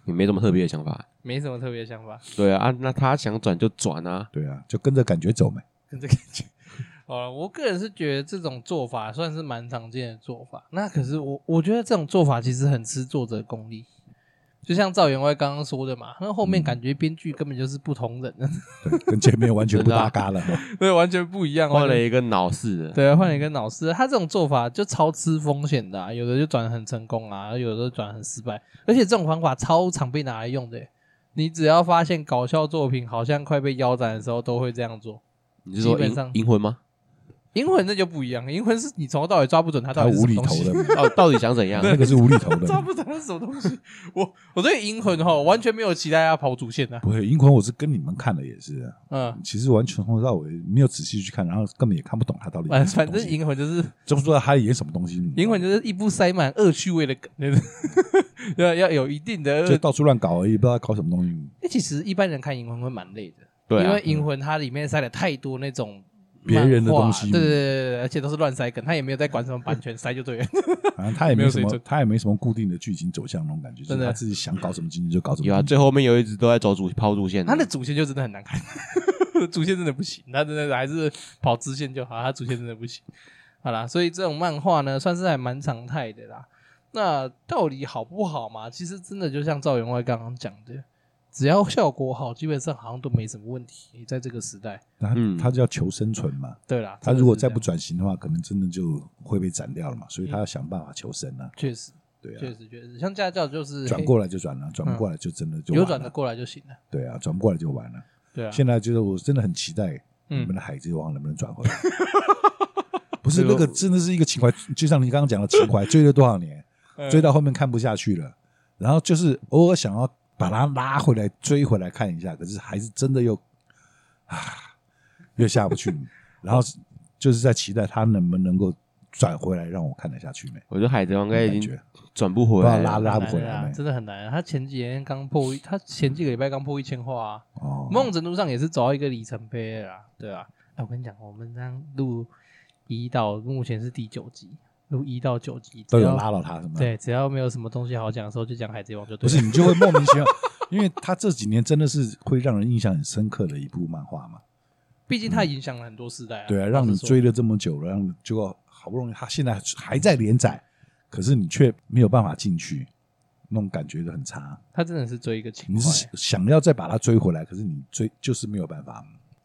你没什么特别的想法？没什么特别的想法。对啊，啊，那他想转就转啊。对啊，就跟着感觉走呗。跟这感觉。好了，我个人是觉得这种做法算是蛮常见的做法。那可是我我觉得这种做法其实很吃作者功力，就像赵员外刚刚说的嘛，那后面感觉编剧根本就是不同人，嗯、对，跟前面完全不搭嘎了，对，完全不一样，换了一个脑式的，对，换了一个脑式。他这种做法就超吃风险的、啊，有的就转很成功啊，有的转很失败，而且这种方法超常被拿来用的。你只要发现搞笑作品好像快被腰斩的时候，都会这样做。你是说银银魂吗？银魂那就不一样，银魂是你从头到尾抓不准他到底是无厘头的，到到底想怎样？那个是无厘头的，抓不准他是什么东西。我我对银魂哈完全没有期待要跑主线的。不会，银魂我是跟你们看的也是，嗯，其实完全从头到尾没有仔细去看，然后根本也看不懂他到底。反反正银魂就是，就不知道他演什么东西。银魂就是一部塞满恶趣味的梗，要要有一定的，就到处乱搞而已，不知道搞什么东西。哎，其实一般人看银魂会蛮累的，对，因为银魂它里面塞了太多那种。别人的东西，对对对对，而且都是乱塞梗，他也没有在管什么版权，塞就对了。反正他也没有什么，他也没什么固定的剧情走向那种感觉，真的他自己想搞什么剧情就搞什么。有啊，最后面有一直都在走主抛主线，他的主线就真的很难看，主线真的不行，他真的还是跑支线就好，他主线真的不行。好啦，所以这种漫画呢，算是还蛮常态的啦。那到底好不好嘛？其实真的就像赵员外刚刚讲的。只要效果好，基本上好像都没什么问题。在这个时代，他他就要求生存嘛。对啦，他如果再不转型的话，可能真的就会被斩掉了嘛。所以他要想办法求生啊。确实，对啊，确实确实，像家教就是转过来就转了，转不过来就真的就有转的过来就行了。对啊，转不过来就完了。对啊，现在就是我真的很期待你们的海贼王能不能转回来。不是那个，真的是一个情怀，就像你刚刚讲的情怀，追了多少年，追到后面看不下去了，然后就是偶尔想要。把他拉回来，追回来看一下，可是还是真的又啊，又下不去。然后就是在期待他能不能够转回来，让我看得下去没？我觉得海贼王应该已经转不回来，拉拉不回来，真的很难。他前几天刚破，他前几个礼拜刚破一千话啊，某种程度上也是走到一个里程碑啦，对啊。哎，我跟你讲，我们这样录一到目前是第九集。录一到九集都有拉到他，什么？对，只要没有什么东西好讲的时候，就讲海贼王就对。不是你就会莫名其妙，因为他这几年真的是会让人印象很深刻的一部漫画嘛。毕竟他影响了很多时代啊。对啊，让你追了这么久了，让就好不容易他现在还在连载，可是你却没有办法进去，那种感觉就很差。他真的是追一个情怀，你是想要再把他追回来，可是你追就是没有办法。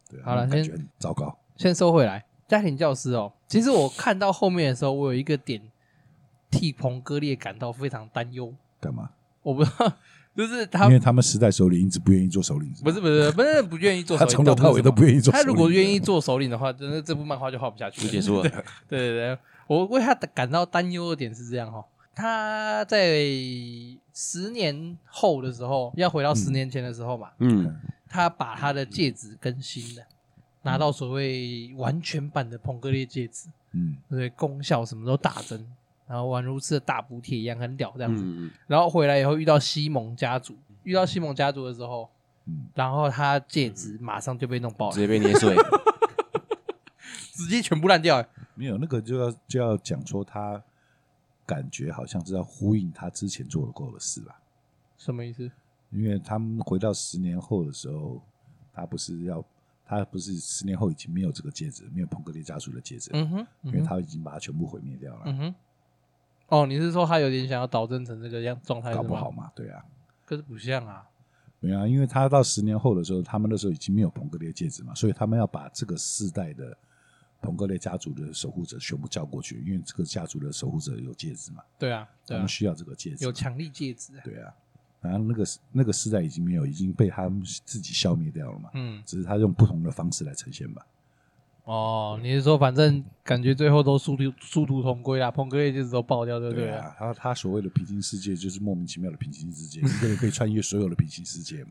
对，好了，感觉很糟糕。先收回来。家庭教师哦，其实我看到后面的时候，我有一个点替彭哥列感到非常担忧。干嘛？我不知道，就是他，因为他们时代首领一直不愿意做首领，不是不是不是不愿意做首领，他从头到尾都不愿意做。他如果愿意做首领的话，真的这部漫画就画不下去结束了。对对对，我为他感到担忧的点是这样哈，他在十年后的时候，要回到十年前的时候嘛，嗯，他把他的戒指更新了。拿到所谓完全版的彭格列戒指，嗯，对，功效什么都大增，然后宛如吃了大补帖一样很屌这样子。嗯、然后回来以后遇到西蒙家族，遇到西蒙家族的时候，嗯、然后他戒指马上就被弄爆了，直接被捏碎，直接全部烂掉。没有那个就要就要讲说他感觉好像是要呼应他之前做的过的事吧？什么意思？因为他们回到十年后的时候，他不是要。他不是十年后已经没有这个戒指，没有彭格列家族的戒指，嗯哼，因为他已经把它全部毁灭掉了。嗯哼，哦，你是说他有点想要导正成这个样状态，搞不好嘛？对啊，可是不像啊。对啊，因为他到十年后的时候，他们那时候已经没有彭格列戒指嘛，所以他们要把这个世代的彭格列家族的守护者全部叫过去，因为这个家族的守护者有戒指嘛。对啊，对啊，他们需要这个戒指，有强力戒指。对啊，然后那个那个时代已经没有，已经被他们自己消灭掉了嘛。嗯，只是他用不同的方式来呈现吧。哦，你是说反正感觉最后都殊途殊途同归啦，彭格列就是都爆掉，对不对？对啊，然后他所谓的平行世界就是莫名其妙的平行世界，一个人可以穿越所有的平行世界。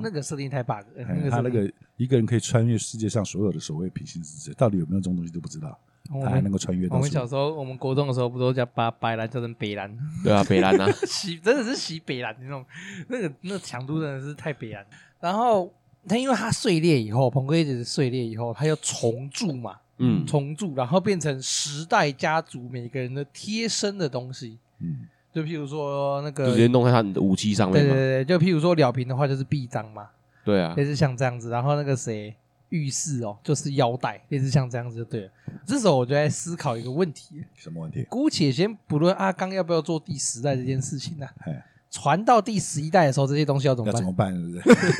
那个设定太 bug，那个他那个一个人可以穿越世界上所有的所谓平行世界，到底有没有这种东西都不知道。他还能够穿越到。我们小时候，我们国中的时候，不都叫把白兰叫成北兰？对啊，北兰啊，洗真的是洗北兰那种，那个那个强度真的是太北兰。然后他因为他碎裂以后，鹏哥一直碎裂以后，他又重铸嘛。嗯，重铸，然后变成时代家族每个人的贴身的东西。嗯，就譬如说那个，直接弄在他的武器上面。对对对，就譬如说了平的话，就是臂章嘛。对啊，类似像这样子。然后那个谁，玉饰哦，就是腰带，类似像这样子就对了。这时候我就在思考一个问题：什么问题？姑且先不论阿刚要不要做第十代这件事情呢？传到第十一代的时候，这些东西要怎么办？怎么办？是不是？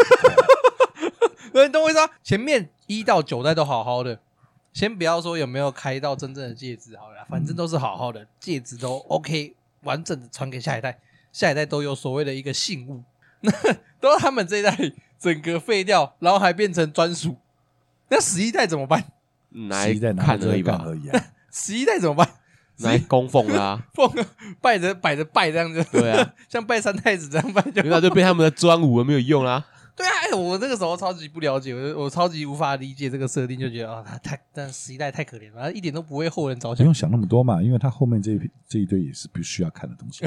对，你懂我意思啊？前面一到九代都好好的。先不要说有没有开到真正的戒指好了，反正都是好好的、嗯、戒指都 OK，完整的传给下一代，下一代都有所谓的一个信物，那 都是他们这一代整个废掉，然后还变成专属，那十一代怎么办？十一代看而已吧，而已啊。十一代怎么办？来供奉啊，奉拜着摆着拜这样子，对啊，像拜三太子这样拜就，那就被他们的专武了，没有用啊。对啊，哎，我那个时候超级不了解，我我超级无法理解这个设定，就觉得啊，他太但十一代太可怜了，他一点都不为后人着想。不用想那么多嘛，因为他后面这一这一堆也是必须要看的东西，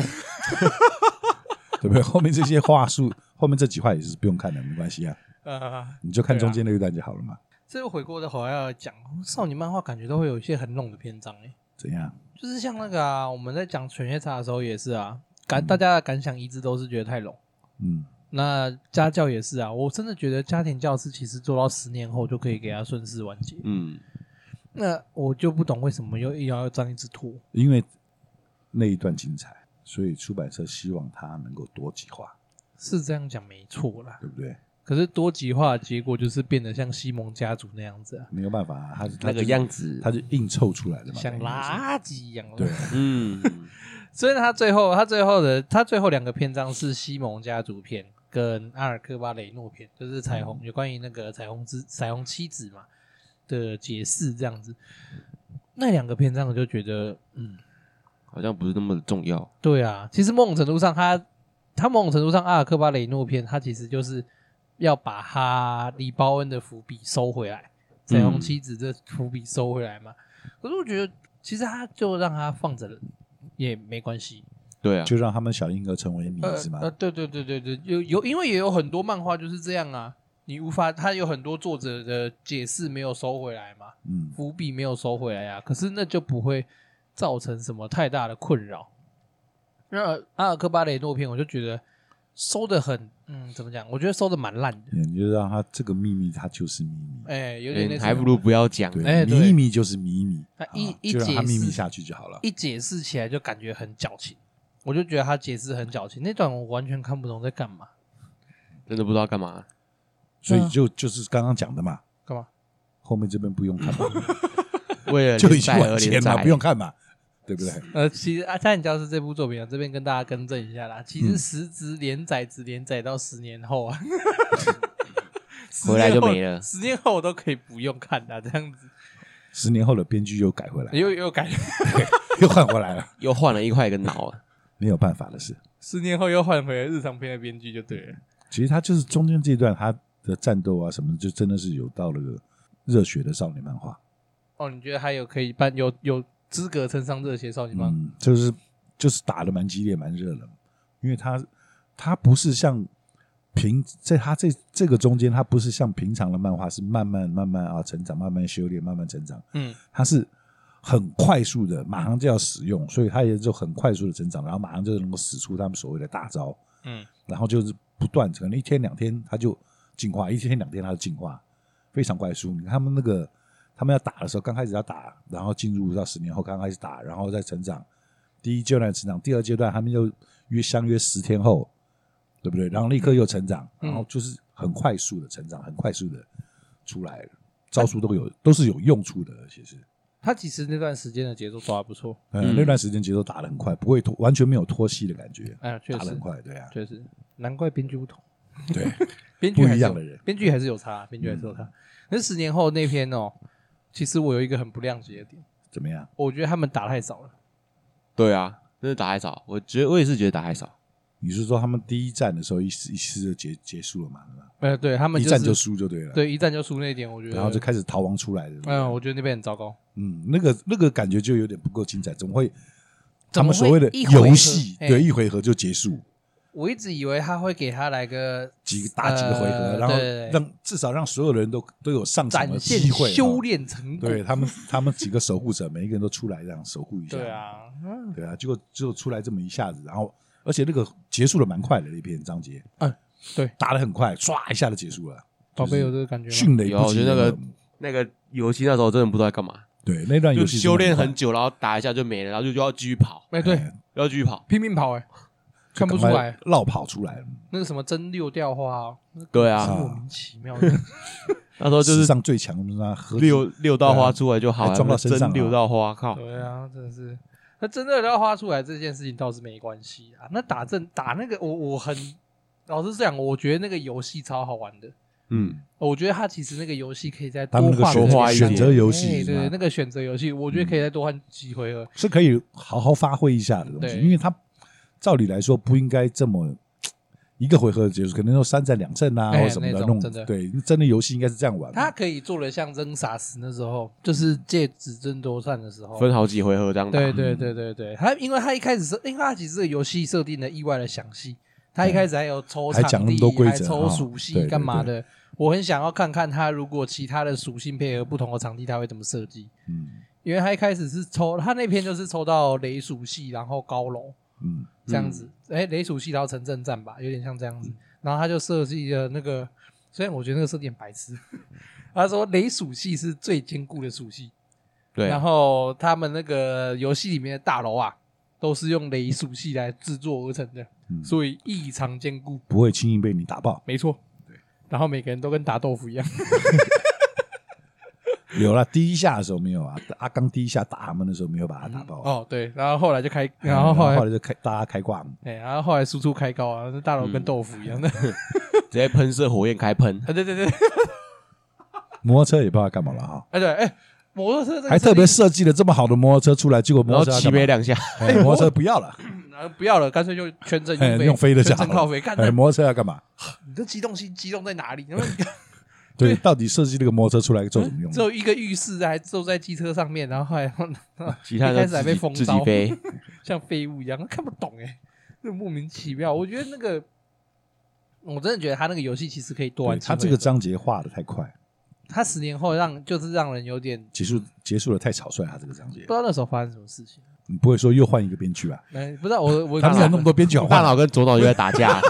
对不对？后面这些话术，后面这几话也是不用看的，没关系啊。啊，你就看中间那一段就好了嘛。这个回过头来要讲少女漫画，感觉都会有一些很浓的篇章哎。怎样？就是像那个啊，我们在讲犬夜叉的时候也是啊，感大家的感想一致都是觉得太浓。嗯。那家教也是啊，我真的觉得家庭教师其实做到十年后就可以给他顺势完结。嗯，那我就不懂为什么又又要这样一直拖？因为那一段精彩，所以出版社希望他能够多极化。是这样讲没错啦，对不对？可是多极化的结果就是变得像西蒙家族那样子啊，没有办法啊，他那个样子，他就硬凑出来的嘛，像垃圾一样。对，嗯，所以他最后他最后的他最后两个篇章是西蒙家族篇。跟阿尔克巴雷诺篇，就是彩虹，有关于那个彩虹之彩虹妻子嘛的解释，这样子。那两个篇章我就觉得，嗯，好像不是那么的重要。对啊，其实某种程度上他，他他某种程度上，阿尔克巴雷诺篇，他其实就是要把他李包恩的伏笔收回来，彩虹妻子这伏笔收回来嘛。嗯、可是我觉得，其实他就让他放着了，也没关系。对啊，就让他们小婴儿成为谜是吗？呃，对对对对对，有有，因为也有很多漫画就是这样啊，你无法，他有很多作者的解释没有收回来嘛，嗯，伏笔没有收回来呀、啊，可是那就不会造成什么太大的困扰。那阿尔克巴雷诺篇，我就觉得收的很，嗯，怎么讲？我觉得收的蛮烂的。你就让他这个秘密，它就是秘密，哎、欸，有点还不如不要讲，哎，秘密就是秘密，他一一就让他秘密下去就好了，一解释起来就感觉很矫情。我就觉得他解释很矫情，那段我完全看不懂在干嘛，真的不知道干嘛，所以就就是刚刚讲的嘛，干嘛？后面这边不用看嘛，为了就已经完结了，不用看嘛，对不对？呃，其实《啊，家庭教师》这部作品啊，这边跟大家更正一下啦，其实实质连载只连载到十年后啊，回来就没了，十年后我都可以不用看的这样子，十年后的编剧又改回来，又又改。又换回来了，又换了一块一个脑啊，没有办法的事。十年后又换回来日常篇的编剧就对了。其实他就是中间这一段他的战斗啊什么，就真的是有到了个热血的少年漫画。哦，你觉得还有可以办有有资格称上热血少年漫画？嗯，就是就是打的蛮激烈蛮热的，因为他他不是像平在他这这个中间，他不是像平常的漫画是慢慢慢慢啊成长，慢慢修炼，慢慢成长。嗯，他是。很快速的，马上就要使用，所以他也就很快速的成长，然后马上就能够使出他们所谓的大招，嗯，然后就是不断，可能一天两天他就进化，一天两天他就进化，非常快速。你看他们那个，他们要打的时候，刚开始要打，然后进入到十年后刚开始打，然后再成长，第一阶段成长，第二阶段他们又约相约十天后，对不对？然后立刻又成长，嗯、然后就是很快速的成长，很快速的出来了，招数都有，都是有用处的，其实。他其实那段时间的节奏抓的不错，嗯，那段时间节奏打的很快，不会拖，完全没有拖戏的感觉。哎、呀，确实很快，对啊，确实，难怪编剧不同。对，编剧不一样的人，编剧还是有差，编剧还是有差。那、嗯、十年后那篇哦，其实我有一个很不谅解的点，怎么样？我觉得他们打太少了。对啊，真的打太少。我觉得我也是觉得打太少。你是说他们第一战的时候一次一次就结结束了嘛？呃，对他们、就是、一战就输就对了。对，一战就输那一点，我觉得。然后就开始逃亡出来的。嗯，我觉得那边很糟糕。嗯，那个那个感觉就有点不够精彩，怎么会？他们所谓的游戏，对，一回合就结束。我一直以为他会给他来个几打几个回合，呃、然后让至少让所有人都都有上场的机会，修炼成果。对他们，他们几个守护者，每一个人都出来这样守护一下。对啊，嗯、对啊，结果就出来这么一下子，然后而且那个结束的蛮快的那篇章节，嗯，对，打的很快，唰一下就结束了。宝贝有这个感觉吗？迅雷不及，我觉得那个那个游戏那时候真的不知道在干嘛。对，那段游戏修炼很久，然后打一下就没了，然后就就要继续跑。哎，对，要继续跑，拼命跑，哎。看不出来，绕跑出来了。那个什么真六调花，对啊，莫名其妙的。那时候就是上最强的六六道花出来就好了，装到身上。六道花，靠！对啊，真的是。那真的要花出来这件事情倒是没关系啊。那打正打那个，我我很老实讲，我觉得那个游戏超好玩的。嗯，我觉得他其实那个游戏可以再多换。选择游戏，对那个选择游戏，我觉得可以再多换几回合，是可以好好发挥一下的东西，因为他。照理来说不应该这么 一个回合结束，可能说三战两胜啊，或者什么的弄。对，真的游戏应该是这样玩。他可以做的像扔傻死那时候，就是借指争夺战的时候，分好几回合这样打。对对对对对，他因为他一开始是，因为他其实这个游戏设定的意外的详细，他一开始还有抽场地，还抽属性干嘛的。我很想要看看他如果其他的属性配合不同的场地，他会怎么设计。嗯，因为他一开始是抽他那篇就是抽到雷属系，然后高楼。嗯，这样子，哎、嗯，雷属系然后城镇战吧，有点像这样子。然后他就设计了那个，虽然我觉得那个设定白痴，他说雷属系是最坚固的属系，对。然后他们那个游戏里面的大楼啊，都是用雷属系来制作而成的，嗯、所以异常坚固，不会轻易被你打爆。没错，对。然后每个人都跟打豆腐一样。有了第一下的时候没有啊，阿刚第一下打他们的时候没有把他打爆。哦，对，然后后来就开，然后后来后来就开大家开挂。哎，然后后来输出开高啊，那大楼跟豆腐一样的，直接喷射火焰开喷。对对对，摩托车也不知道干嘛了哈。哎对，哎，摩托车还特别设计了这么好的摩托车出来，结果摩托车起飞两下，哎，摩托车不要了，不要了，干脆就全程用飞的，全程靠飞。看，摩托车要干嘛？你的机动性机动在哪里？对，到底设计那个摩托车出来做什么用？只有一个浴室，还坐在机车上面，然后后来 其他开始还被封招，飞 像废物一样，看不懂哎，就莫名其妙。我觉得那个，我真的觉得他那个游戏其实可以多玩。他这个章节画的太快，他十年后让就是让人有点结束结束的太草率。他这个章节不知道那时候发生什么事情。你不会说又换一个编剧吧？哎，不知道我我他们有那么多编剧，大脑跟左脑又在打架，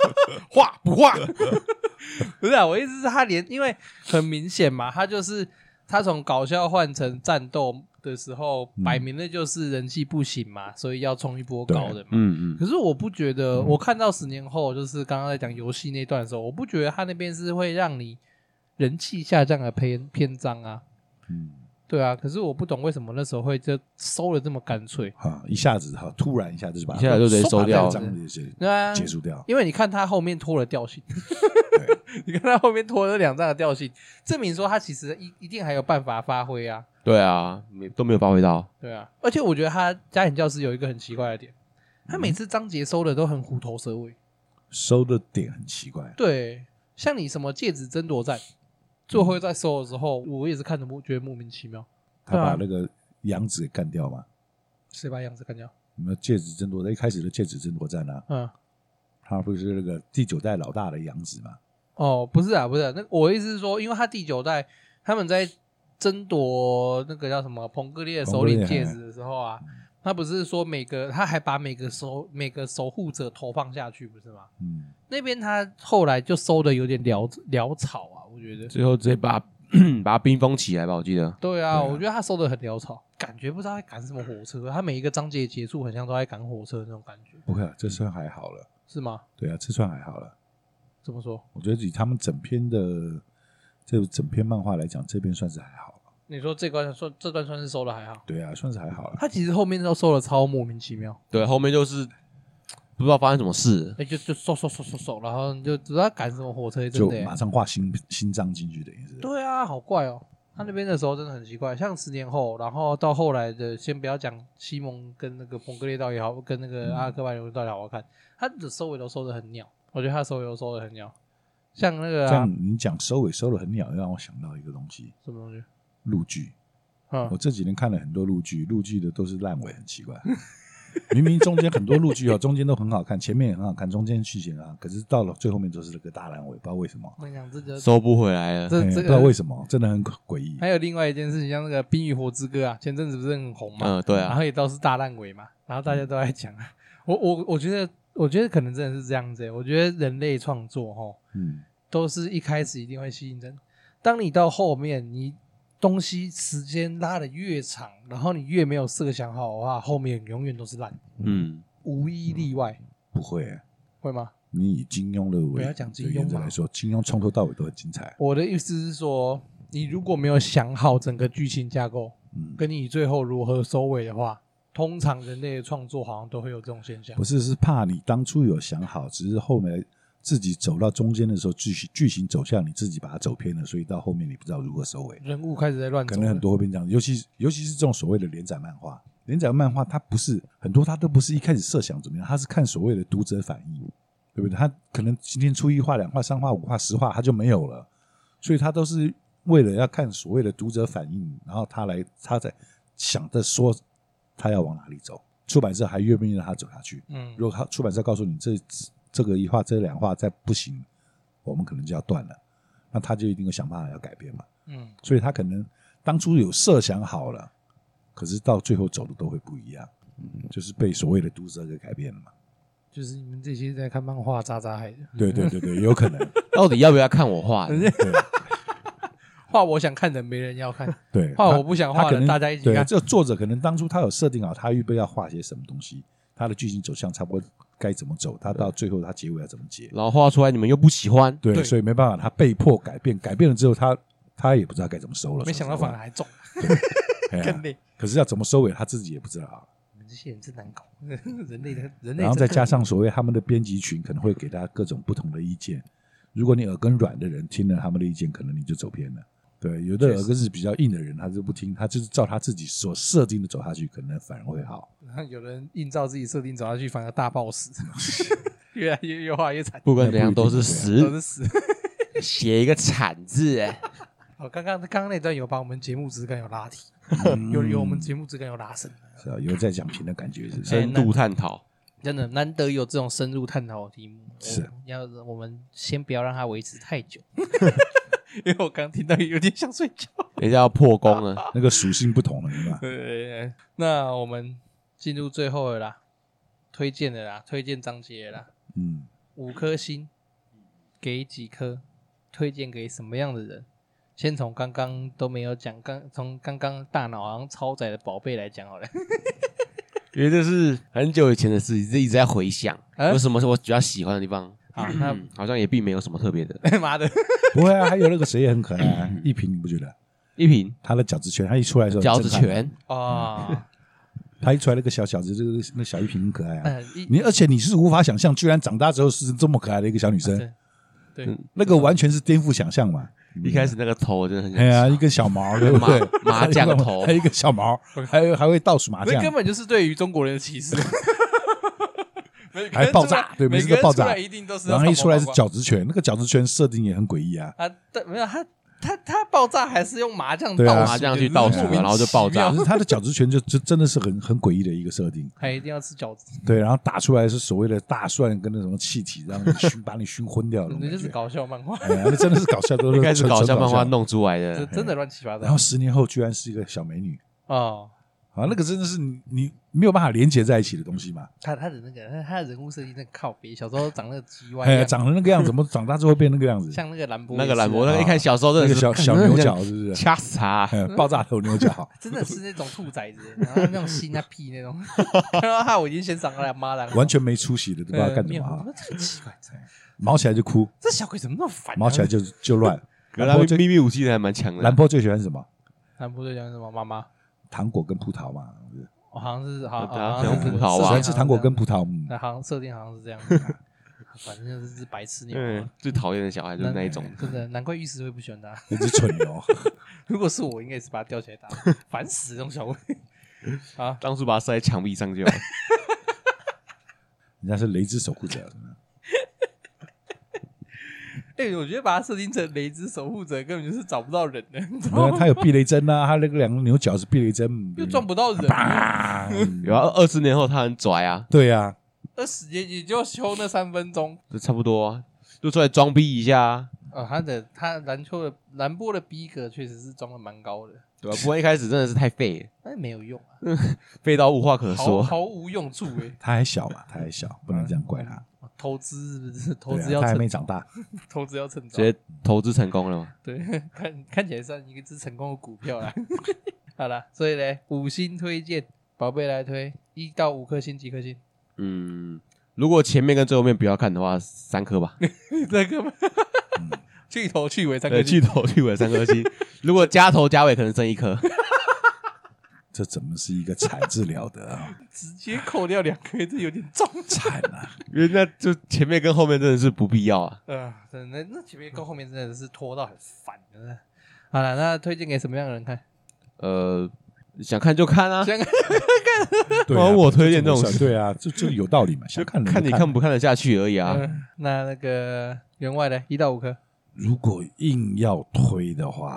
画不画？不是啊，我意思是，他连因为很明显嘛，他就是他从搞笑换成战斗的时候，摆明了就是人气不行嘛，所以要冲一波高的嘛。嗯嗯。可是我不觉得，我看到十年后，就是刚刚在讲游戏那段的时候，我不觉得他那边是会让你人气下降的篇篇章啊。嗯。对啊，可是我不懂为什么那时候会就收的这么干脆啊！一下子哈，突然一下子就把一下就直接收掉，对啊，结束掉。因为你看他后面拖了调性，你看他后面拖了两张的调性，证明说他其实一一定还有办法发挥啊。对啊，没都没有发挥到。对啊，而且我觉得他家庭教师有一个很奇怪的点，他每次章节收的都很虎头蛇尾，收的点很奇怪。对，像你什么戒指争夺战。最后在收的时候，我也是看着莫觉得莫名其妙。他把那个杨子给干掉吗？谁把杨子干掉？你们戒指争夺战一开始的戒指争夺战啊？嗯，他不是那个第九代老大的杨子吗？哦，不是啊，不是啊。那我意思是说，因为他第九代他们在争夺那个叫什么彭格列首领戒指的时候啊，他不是说每个他还把每个守每个守护者投放下去，不是吗？嗯，那边他后来就收的有点潦潦草啊。我觉得最后直接把 把它冰封起来吧，我记得。对啊，我觉得他收的很潦草，感觉不知道在赶什么火车。他每一个章节结束，很像都在赶火车那种感觉，不会啊，这算还好了。是吗？对啊，这算还好了。怎么说？我觉得以他们整篇的这整篇漫画来讲，这边算是还好。你说这段算这段算是收的还好？对啊，算是还好了。他其实后面都收的超莫名其妙。对，后面就是不知道发生什么事。哎，就就嗖嗖嗖嗖嗖，然后你就知道赶什么火车，就真的马上画心心脏进去，等于是。对啊，好怪哦。他那边的时候真的很奇怪，像十年后，然后到后来的，先不要讲西蒙跟那个彭格列道也好，跟那个阿克曼流到底好不好看，他的收尾都收的很鸟。我觉得他的收尾都收的很鸟。像那个、啊，像你讲收尾收的很鸟，让我想到一个东西，什么东西？陆剧。嗯，我这几年看了很多陆剧，陆剧的都是烂尾，很奇怪。明明中间很多陆剧哦，中间都很好看，前面也很好看，中间剧情啊，可是到了最后面都是这个大烂尾，不知道为什么。我跟你讲，这就收不回来了。这这个不知道为什么，真的很诡异。还有另外一件事情，像那个《冰与火之歌》啊，前阵子不是很红嘛？嗯，对啊。然后也都是大烂尾嘛，然后大家都在讲啊。我我我觉得，我觉得可能真的是这样子。我觉得人类创作哈，嗯，都是一开始一定会吸引人，当你到后面你。东西时间拉的越长，然后你越没有设想好的话，后面永远都是烂，嗯，无一例外。不会、啊，会吗？你以金庸的不要讲金庸来说，金庸从头到尾都很精彩。我的意思是说，你如果没有想好整个剧情架构，嗯，跟你最后如何收尾的话，通常人类的创作好像都会有这种现象。不是，是怕你当初有想好，只是后面。自己走到中间的时候，剧情剧情走向你自己把它走偏了，所以到后面你不知道如何收尾。人物开始在乱走，可能很多会变这样，尤其尤其是这种所谓的连载漫画，连载漫画它不是很多，它都不是一开始设想怎么样，它是看所谓的读者反应，对不对？它可能今天出一画、两画、三画、五画、十画，它就没有了，所以它都是为了要看所谓的读者反应，然后他来他在想着说他要往哪里走，出版社还愿不愿意让他走下去？嗯，如果他出版社告诉你这。这个一画，这两画再不行，我们可能就要断了。那他就一定会想办法要改变嘛。嗯，所以他可能当初有设想好了，可是到最后走的都会不一样。嗯，就是被所谓的读者给改变了嘛。就是你们这些在看漫画渣渣害的。对对对对，有可能。到底要不要看我画？对，画我想看的没人要看。对，画我不想画的他可能大家一起看。这个作者可能当初他有设定好，他预备要画些什么东西，他的剧情走向差不多。该怎么走？他到最后他结尾要怎么结？然后画出来你们又不喜欢，对，所以没办法，他被迫改变。改变了之后，他他也不知道该怎么收了。没想到反而还重，更累。可是要怎么收尾，他自己也不知道。你们这些人真难搞，人类的人类。然后再加上所谓他们的编辑群可能会给他各种不同的意见。如果你耳根软的人听了他们的意见，可能你就走偏了。对，有的耳根是比较硬的人，他就不听，他就是照他自己所设定的走下去，可能反而会好。有人硬照自己设定走下去，反而大爆死，越来越越画越惨。不管怎样都是死，都是死，写一个惨字。好，刚刚刚刚那段有把我们节目质感有拉提，有有我们节目质感有拉升，是啊，有在讲评的感觉，是深度探讨，真的难得有这种深入探讨的题目。是，要我们先不要让它维持太久。因为我刚听到有点想睡觉，人家要破功了，那个属性不同了，明白？对，那我们进入最后的啦，推荐的啦，推荐章节啦，嗯，五颗星，给几颗？推荐给什么样的人？先从刚刚都没有讲，刚从刚刚大脑好像超载的宝贝来讲好了，因为这是很久以前的事情，一直在回想，有什么是我比较喜欢的地方？啊，那好像也并没有什么特别的。妈的，不会啊，还有那个谁也很可爱啊，一平你不觉得？一平他的饺子拳，他一出来的时候，饺子拳啊，他一出来那个小小子，这个那小一平很可爱啊。你而且你是无法想象，居然长大之后是这么可爱的一个小女生。对，那个完全是颠覆想象嘛。一开始那个头真的很，哎呀，一根小毛，对不对？麻将头，还有一个小毛，还有还会倒数麻将，根本就是对于中国人的歧视。还爆炸，对，每次都爆炸，一定都是。然后一出来是饺子拳，那个饺子拳设定也很诡异啊。啊，对，没有他，他他爆炸还是用麻将倒麻将去倒数，然后就爆炸。可是他的饺子拳就 就真的是很很诡异的一个设定。还一定要吃饺子。对，然后打出来是所谓的大蒜跟那什么气体，让你熏把你熏昏掉了。那就是搞笑漫画。哎呀，那真的是搞笑，都是应该是搞笑漫画弄出来的，真的乱七八糟。然后十年后居然是一个小美女哦。啊，那个真的是你你没有办法连接在一起的东西嘛。他他的那个他的人物设计那个靠北，小时候长那个鸡歪，哎，长得那个样子，怎么长大之后变那个样子？像那个兰博，那个兰博，那个一看小时候那个小小牛角，是不是？掐死他！爆炸头牛角，真的是那种兔崽子，然后那种心啊屁那种。看到他，我已经先赏了妈了，完全没出息的，都不知道干什么。很奇怪，毛起来就哭。这小鬼怎么那么烦？毛起来就就乱。兰博秘密武器还蛮强的。兰博最喜欢什么？兰博最喜欢什么？妈妈。糖果跟葡萄嘛。好像是好，好像是葡萄吧？是糖果跟葡萄。那好像设定好像是这样。反正就是白痴牛。最讨厌的小孩就是那一种。真的，难怪玉石会不喜欢他。你是蠢牛。如果是我，应该也是把他吊起来打，烦死这种小鬼。啊，当初把他塞在墙壁上就好。人家是雷之守护者。哎，我觉得把它设定成雷之守护者，根本就是找不到人的。没有，他有避雷针啊，他那个两个牛角是避雷针，又撞不到人。有啊，二十年后他很拽啊。对呀，二十年也就修那三分钟，就差不多，就出来装逼一下。哦，他的他篮球的蓝波的逼格确实是装的蛮高的，对吧？不过一开始真的是太废了，但是没有用啊，废到无话可说，毫无用处诶。他还小嘛，他还小，不能这样怪他。投资是不是？投资要他还没长大，投资要成长，直接投资成功了吗？对，看看起来算一个只成功的股票啦。好了，所以呢，五星推荐，宝贝来推，一到五颗星几颗星？嗯，如果前面跟最后面不要看的话，三颗吧。三颗吗？去头去尾三颗星，去头去尾三颗星。如果加头加尾，可能剩一颗。这怎么是一个惨字了得啊？直接扣掉两颗，这有点重惨啊！因为那就前面跟后面真的是不必要啊。嗯，真的，那前面跟后面真的是拖到很烦的。好了，那推荐给什么样的人看？呃，想看就看啊，想看看。对，我推荐这种事，对啊，这这有道理嘛？想看看你看不看得下去而已啊。那那个员外的一到五颗，如果硬要推的话。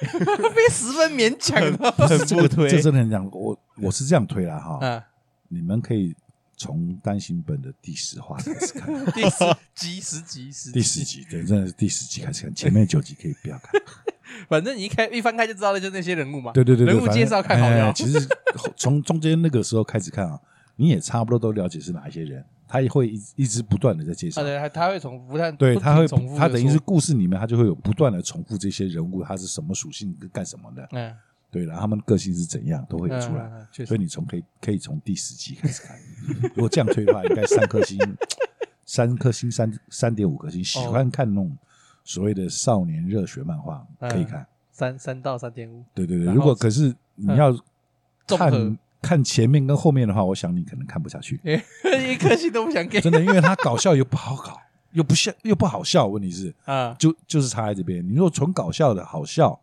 被十分勉强的，这个推，这真的很讲，我我是这样推啦哈。嗯，你们可以从单行本的第十话开始看，第十集、十集、十第十集，对，真的是第十集开始看，前面九集可以不要看。反正你一开一翻开就知道了，就那些人物嘛。对对对，人物介绍看好了。其实从中间那个时候开始看啊，你也差不多都了解是哪一些人。他也会一一直不断的在介绍，对，他他会重复，他对他会重复他等于是故事里面，他就会有不断的重复这些人物，他是什么属性，干什么的，嗯，对，然后他们个性是怎样，都会出来。所以你从可以可以从第十集开始看，如果这样推的话，应该三颗星，三颗星，三三点五颗星。喜欢看那种所谓的少年热血漫画，可以看三三到三点五。对对对，如果可是你要看。看前面跟后面的话，我想你可能看不下去，一颗星都不想给。真的，因为他搞笑又不好搞，又不笑又不好笑。问题是啊，就就是差在这边。你如果纯搞笑的好笑，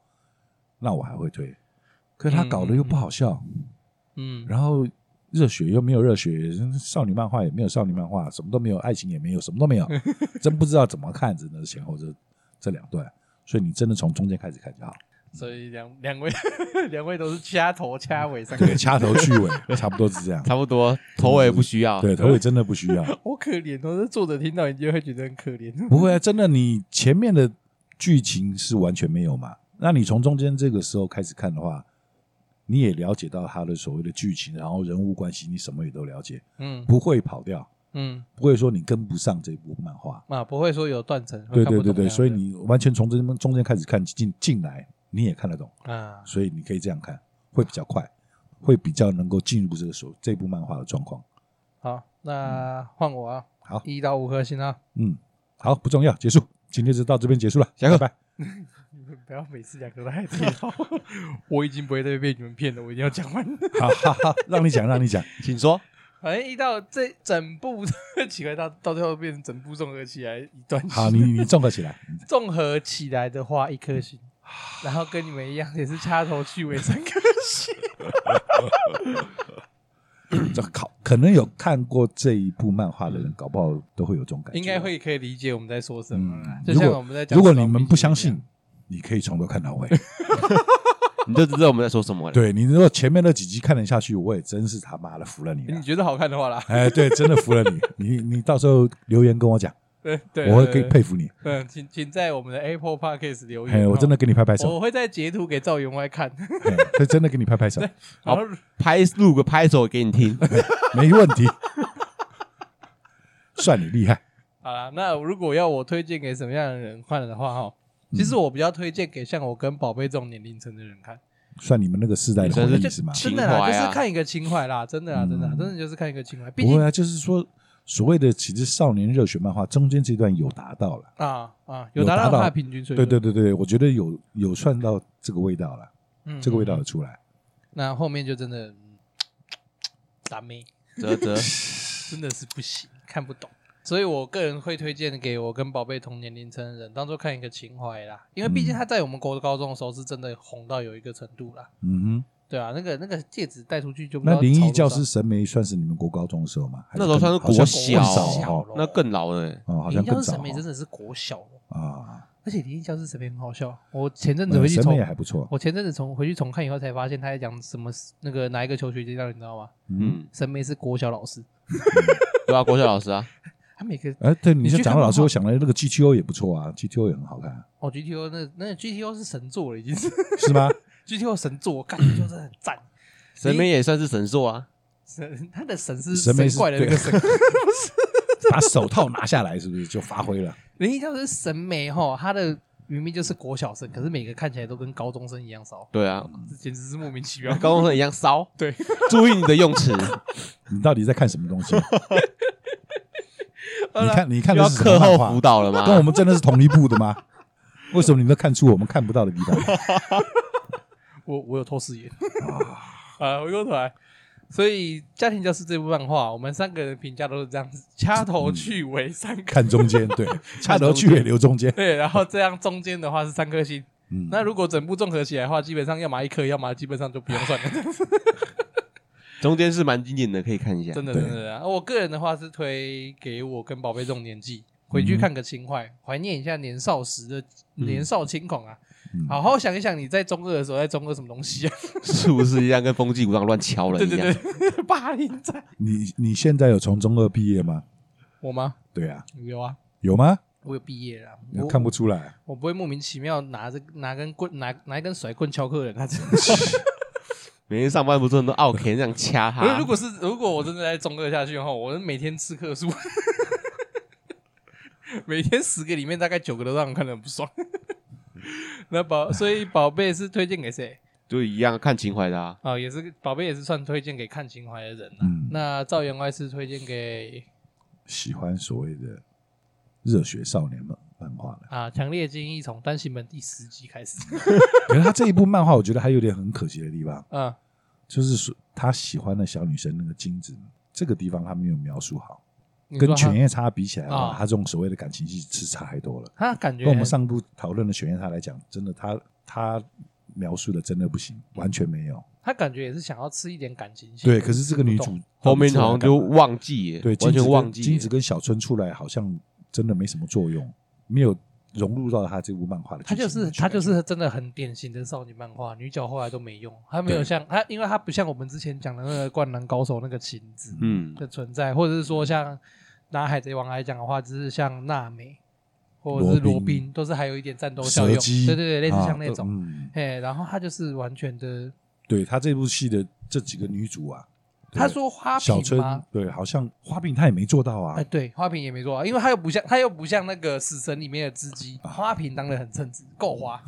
那我还会推。可是他搞的又不好笑，嗯，然后热血又没有热血，少女漫画也没有少女漫画，什么都没有，爱情也没有，什么都没有，真不知道怎么看。真的是前后这这两段，所以你真的从中间开始看就好。所以两两位 两位都是掐头掐尾三个，对，掐头去尾，差不多是这样，差不多头尾不需要，对，头尾真的不需要。好可怜哦，这作者听到你就会觉得很可怜。不会啊，真的，你前面的剧情是完全没有嘛？那你从中间这个时候开始看的话，你也了解到他的所谓的剧情，然后人物关系，你什么也都了解，嗯，不会跑掉，嗯，不会说你跟不上这部漫画啊，不会说有断层，对对对对，所以你完全从这中间开始看进进来。你也看得懂啊，所以你可以这样看，会比较快，会比较能够进入这个手这部漫画的状况。好，那换我啊，好，一到五颗星啊，嗯，好，不重要，结束，今天就到这边结束了，下课，拜拜。你 们不要每次两个都还挺好，我已经不会再被你们骗了，我一定要讲完。好好好，让你讲，让你讲，请说。反正一到这整部 奇怪，到到最后变成整部综合起来一段。好，你你综合起来，综合起来的话，一颗星。然后跟你们一样，也是掐头去尾三颗星。这考可能有看过这一部漫画的人，搞不好都会有这种感觉。应该会可以理解我们在说什么。就像我们在讲，如果你们不相信，你可以从头看到尾，你就知道我们在说什么了。对，你如果前面那几集看得下去，我也真是他妈的服了你。你觉得好看的话啦，哎，对，真的服了你。你你到时候留言跟我讲。对对，我会可以佩服你。嗯，请请在我们的 Apple Podcast 留言。我真的给你拍拍手。我会再截图给赵员外看。会真的给你拍拍手。好，拍录个拍手给你听，没问题。算你厉害。好了，那如果要我推荐给什么样的人看的话，哈，其实我比较推荐给像我跟宝贝这种年龄层的人看。算你们那个世代的回忆是吗？真的啦，就是看一个情怀啦，真的啦，真的，真的就是看一个情怀。不会啊，就是说。所谓的其实少年热血漫画中间这段有达到了啊啊，有达到他平均水平。对对对对，我觉得有有算到这个味道了，嗯，这个味道有出来。那后面就真的 打没啧啧，真的是不行，看不懂。所以我个人会推荐给我跟宝贝同年龄层的人，当做看一个情怀啦。因为毕竟他在我们国高中的时候是真的红到有一个程度啦。嗯哼。对啊，那个那个戒指戴出去就那灵异教师神眉算是你们国高中的时候吗？那时候算是国小，那更老了。哦，好像更早。灵异教师神眉真的是国小啊！而且灵异教师神眉很好笑。我前阵子回去重，也还不错。我前阵子从回去重看以后才发现他在讲什么那个哪一个求学阶段，你知道吗？嗯，神眉是国小老师。对啊，国小老师啊。他每个哎，对，你就讲到老师，我想了那个 GTO 也不错啊，GTO 也很好看。哦，GTO 那那 GTO 是神作了，已经是是吗 ？GTO 神作，感觉就是很赞。神眉也算是神作啊，神他的神是神怪的那个神，把手套拿下来是不是就发挥了？人家就是神眉哈，他的明明就是国小生，可是每个看起来都跟高中生一样骚。对啊，这简直是莫名其妙，高中生一样骚。对，注意你的用词，你到底在看什么东西？你看，你看，是课后辅导了吗？跟我们真的是同一部的吗？为什么你都看出我们看不到的地方？我我有透视眼啊。啊，回过头来，所以《家庭教师》这部漫画，我们三个人评价都是这样子，掐头去尾三个，看中间，对，掐头去尾留中间，对，然后这样中间的话是三颗星。嗯，那如果整部综合起来的话，基本上要么一颗，要么基本上就不用算了。中间是蛮经典的，可以看一下。真的，真的啊！我个人的话是推给我跟宝贝这种年纪回去看个情怀，怀念一下年少时的年少轻狂啊。好好想一想，你在中二的时候在中二什么东西啊？是不是一样跟风纪股长乱敲了一样？对对对，霸凌在。你你现在有从中二毕业吗？我吗？对啊，有啊，有吗？我有毕业了。我看不出来，我不会莫名其妙拿着拿根棍拿拿一根甩棍敲客人，他真的每天上班不是很多奥 K 这样掐他？如果是如果我真的在中二下去的话，我每天吃客数，每天十个里面大概九个都让人看得很不爽。那宝，所以宝贝是推荐给谁？就一样看情怀的啊。哦，也是宝贝也是算推荐给看情怀的人、啊、嗯，那赵员外是推荐给喜欢所谓的热血少年们漫画的啊。强烈建议从单行本第十集开始。可是他这一部漫画，我觉得还有点很可惜的地方。嗯，就是说他喜欢的小女生那个金子，这个地方他没有描述好。跟犬夜叉比起来的话，他这种所谓的感情戏是差太多了。他感觉跟我们上部讨论的犬夜叉来讲，真的他他描述的真的不行，完全没有。他感觉也是想要吃一点感情戏。对，可是这个女主后面好像就忘记，对，完全忘记。金子跟小春出来好像真的没什么作用，没有融入到他这部漫画的。他就是他就是真的很典型的少女漫画，女角后来都没用，他没有像他，因为他不像我们之前讲的那个灌篮高手那个情子嗯的存在，或者是说像。拿海贼王来讲的话，只是像娜美或者是罗宾，都是还有一点战斗效用。对对对，类似像那种。哎，然后他就是完全的。对他这部戏的这几个女主啊，他说花瓶小春，对，好像花瓶他也没做到啊。哎，对，花瓶也没做到，因为他又不像他又不像那个死神里面的织姬，花瓶当的很称职，够花，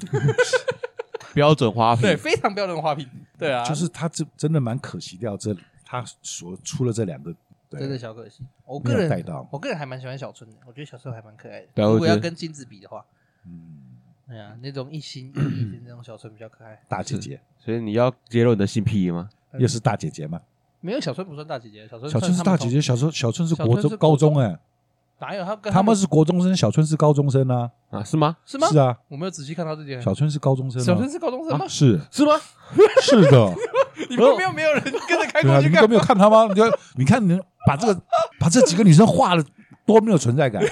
标准花瓶，对，非常标准花瓶。对啊，就是他这真的蛮可惜掉这他所出了这两个。对真的小可惜，我个人我个人还蛮喜欢小春的，我觉得小春还蛮可爱的。对，如果要跟金子比的话，嗯，哎呀，那种一心一意的那种小春比较可爱。大姐姐，所以你要揭露你的性癖吗？又是大姐姐吗？没有，小春不算大姐姐，小春小春是大姐姐，小春小春是国中高中哎，哪有他？他们是国中生，小春是高中生啊？啊，是吗？是吗？是啊，我没有仔细看到这点。小春是高中生，小春是高中生吗？是是吗？是的。你们没有没有人跟着开过去看？你都没有看他吗？你就你看你。把这个把这几个女生画的多没有存在感，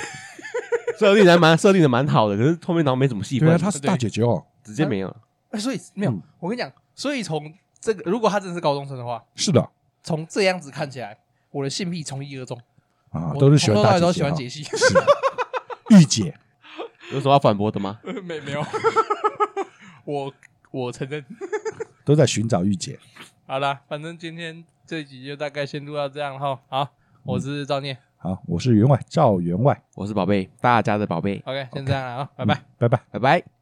设定还蛮设定的蛮好的，可是后面然后没怎么戏份。对啊，她是大姐姐哦，直接没有了。哎，所以没有。我跟你讲，所以从这个，如果她真的是高中生的话，是的。从这样子看起来，我的性癖从一而终啊，都是喜欢大姐姐，都喜欢杰西。御姐有什么要反驳的吗？没没有，我我承认，都在寻找御姐。好啦，反正今天这一集就大概先录到这样哈。好，我是赵念，好，我是员外赵员外，我是宝贝，大家的宝贝。OK，先这样了啊，拜拜，拜拜，拜拜。